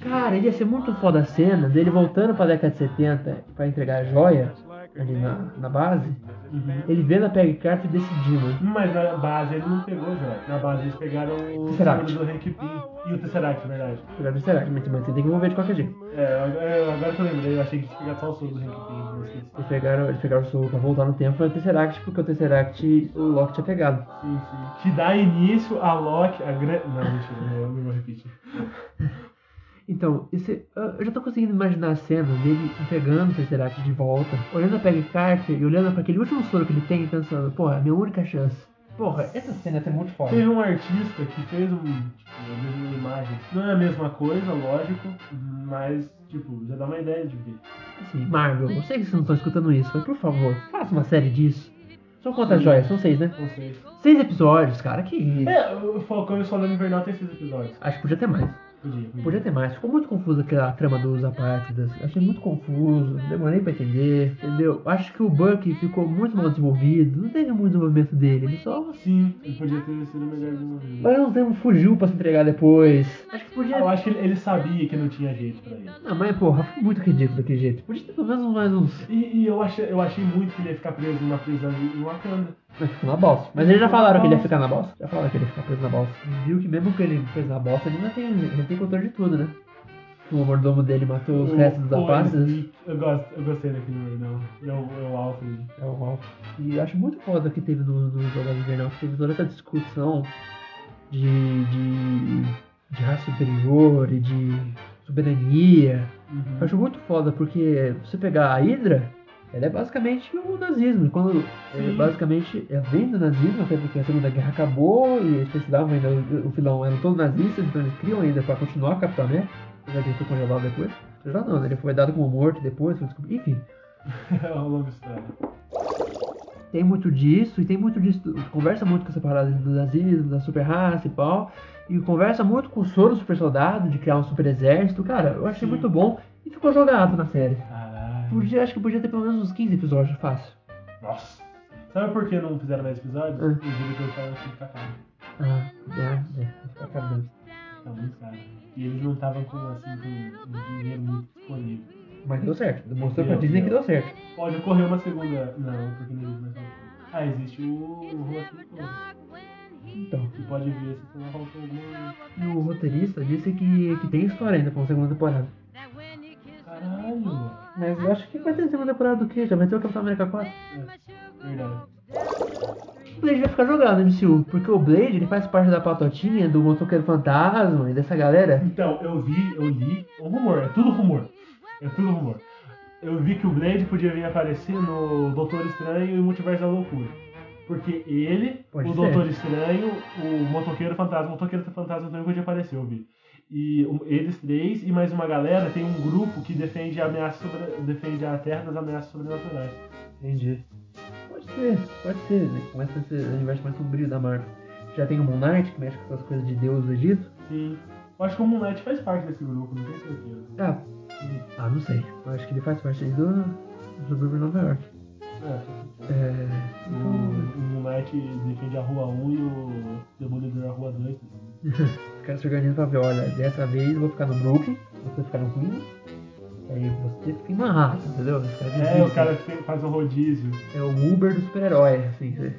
Cara, ia ser muito foda a cena dele voltando pra década de 70 pra entregar a joia ali na, na base. Uhum. Ele vendo a Peg Carter e decidindo. Mas na base ele não pegou já. Na base eles pegaram o Tesseract. do Hank Pym e o Tesseract, é verdade. Pegar o Tesseract, mas mas você tem que envolver de qualquer jeito. É, agora, agora que eu lembrei, eu achei que eles pegaram só o soro do Hank Pym, esqueci. Eles pegaram, eles pegaram o soro pra voltar no tempo foi o Tesseract, porque o Tesseract o Loki tinha pegado. Sim, sim. Que dá início a Loki, a grande. Não, mentira, não, não vou repetir. Então, esse, eu já tô conseguindo imaginar a cena dele entregando o Tesseract de volta, olhando a Peggy Carter e olhando pra aquele último soro que ele tem e pensando, porra, é a minha única chance. Porra, essa cena ser muito foda. Teve um artista que fez um. Tipo, desenho de imagem. Não é a mesma coisa, lógico, mas, tipo, já dá uma ideia de ver. Assim, Marvel, eu sei que vocês não estão escutando isso, mas por favor, faça uma série disso. São quantas joias? São seis, né? Não sei. Seis episódios, cara, que isso. É, o Falcão e o Soldado Invernal tem seis episódios. Acho que podia ter mais. Podia, podia. Podia ter mais. Ficou muito confuso aquela trama dos apátridas. Achei muito confuso. Demorei pra entender. Entendeu? Acho que o Bucky ficou muito mal desenvolvido. Não teve muito desenvolvimento dele. Ele só. Sim, ele podia ter sido melhor desenvolvido. Mas não tempo fugiu pra se entregar depois. Acho que podia. Eu acho que ele, sabia que não tinha jeito pra ele. Não, mas porra, foi muito ridículo daquele jeito. Podia ter pelo menos mais uns. E, e eu, achei, eu achei muito que ele ia ficar preso numa prisão em Wakanda. Mas ficou na balsa. Mas eles já falaram que ele ia ficar na balsa. Já falaram que ele ia ficar preso na balsa. E viu que mesmo que ele preso na balsa, ele ainda tem, ele tem controle de tudo, né? O mordomo dele matou os O- restos dos. Snake, Eu, gosto, eu gostei daquele mordomo. É o, é o Alfred. É o Ralph. E eu acho muito foda que teve no, no Jogado Invernal, que teve toda essa discussão de, de, de raça superior e de soberania. Uhum. Eu acho muito foda, porque você pegar a Hydra, ela é basicamente o nazismo. Quando é, basicamente é vem do nazismo, até porque a Segunda Guerra acabou e eles precisavam ainda, o vilão eram todos nazistas, então eles criam ainda pra continuar a Capitão América. Apesar que ele foi congelado depois. Congelado não, né? ele foi dado como morto depois. Enfim. É uma longa história. Tem muito disso, e tem muito disso, conversa muito com essa parada do nazismo, da super raça e pau, e conversa muito com o soro super soldado, de criar um super exército, cara, eu achei Sim. muito bom, e ficou jogado na série. Caralho. Podia, acho que podia ter pelo menos uns 15 episódios, fácil. Nossa. Sabe por que não fizeram mais episódios? Ah. Os diretores falaram que fica caro. Ah, é, é, fica caro mesmo. Fica muito caro. E eles não estavam com, assim, com um dinheiro muito disponível. Mas deu certo, mostrou pra Deu, Disney que deu. deu certo. Pode ocorrer uma segunda. Não, porque não existe mais. Ah, existe o, o roteiro. Então, Que pode ver se não faltou alguma. e o roteirista disse que, que tem história ainda pra uma segunda temporada. Caralho! Mas eu acho que vai ter segunda temporada do quê? Já vai ter o Capitão América 4? É, verdade. O Blade vai ficar jogado no MCU, porque o Blade ele faz parte da patotinha do Motoqueiro Fantasma e dessa galera. Então, eu vi, eu li. Um rumor, é tudo rumor. É tudo rumor. Eu vi que o Blade podia vir aparecer no Doutor Estranho e o Multiverso da Loucura. Porque ele, Pode o ser. Doutor Estranho, o Motoqueiro Fantasma, o Motoqueiro Fantasma também podia aparecer, eu vi. E eles três e mais uma galera tem um grupo que defende a ameaça sobre, defende a Terra das ameaças sobrenaturais. Entendi. Pode ser, pode ser. Né? Começa a ser o universo mais sombrio da Marvel. Já tem o Moon Knight, que mexe com essas coisas de Deus do Egito. Sim. Eu acho que o Moon Knight faz parte desse grupo, não tenho certeza. Ah, ah não sei. Eu acho que ele faz parte do, do subúrbio de Nova York. É, É, o, então, o defende a rua 1 e o Demolidor a rua 2. os caras se organizam pra ver, olha, dessa vez eu vou ficar no Brooklyn, você ficar no Queens, aí você fica em Manhattan, entendeu? Os caras É, o cara tem- faz um rodízio. É o Uber do super-herói, assim, você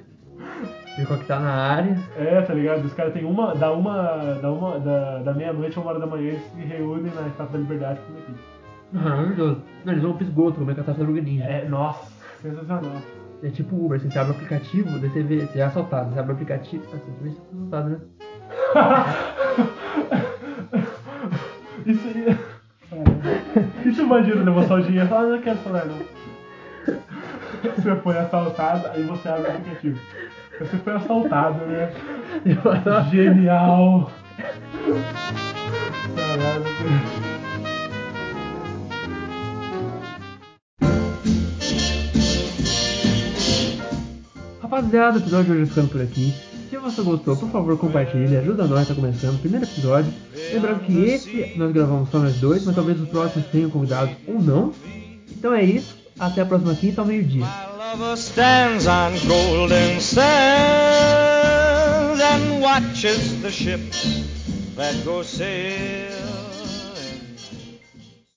vê qual que tá na área. É, tá ligado? Os caras tem uma. Da uma. Da uma. Da, da meia-noite a uma hora da manhã eles se reúnem na Estátua da Liberdade com aqui. Maravilhoso. Não, eles vão pro esgoto, comer catar tartaruga ninja. É, nossa, sensacional. É tipo Uber, assim, você abre o aplicativo, daí você vê, você é assaltado, você abre o aplicativo. Ah, você também é assaltado, né? Isso aí. E se o bandido levou só o dinheiro fala, ah, não quero celular não. Você foi assaltado, aí você abre o aplicativo. Você foi assaltado, né? Genial! Caralho. Rapaziada, o episódio de hoje ficando por aqui. Se você gostou, por favor, compartilhe, ajuda nós, tá começando. Primeiro episódio. Lembrando que esse nós gravamos só nós dois, mas talvez os próximos tenham convidados ou não. Então é isso, até a próxima quinta ao meio-dia. Lover stands on golden sands and watches the ships that go sailing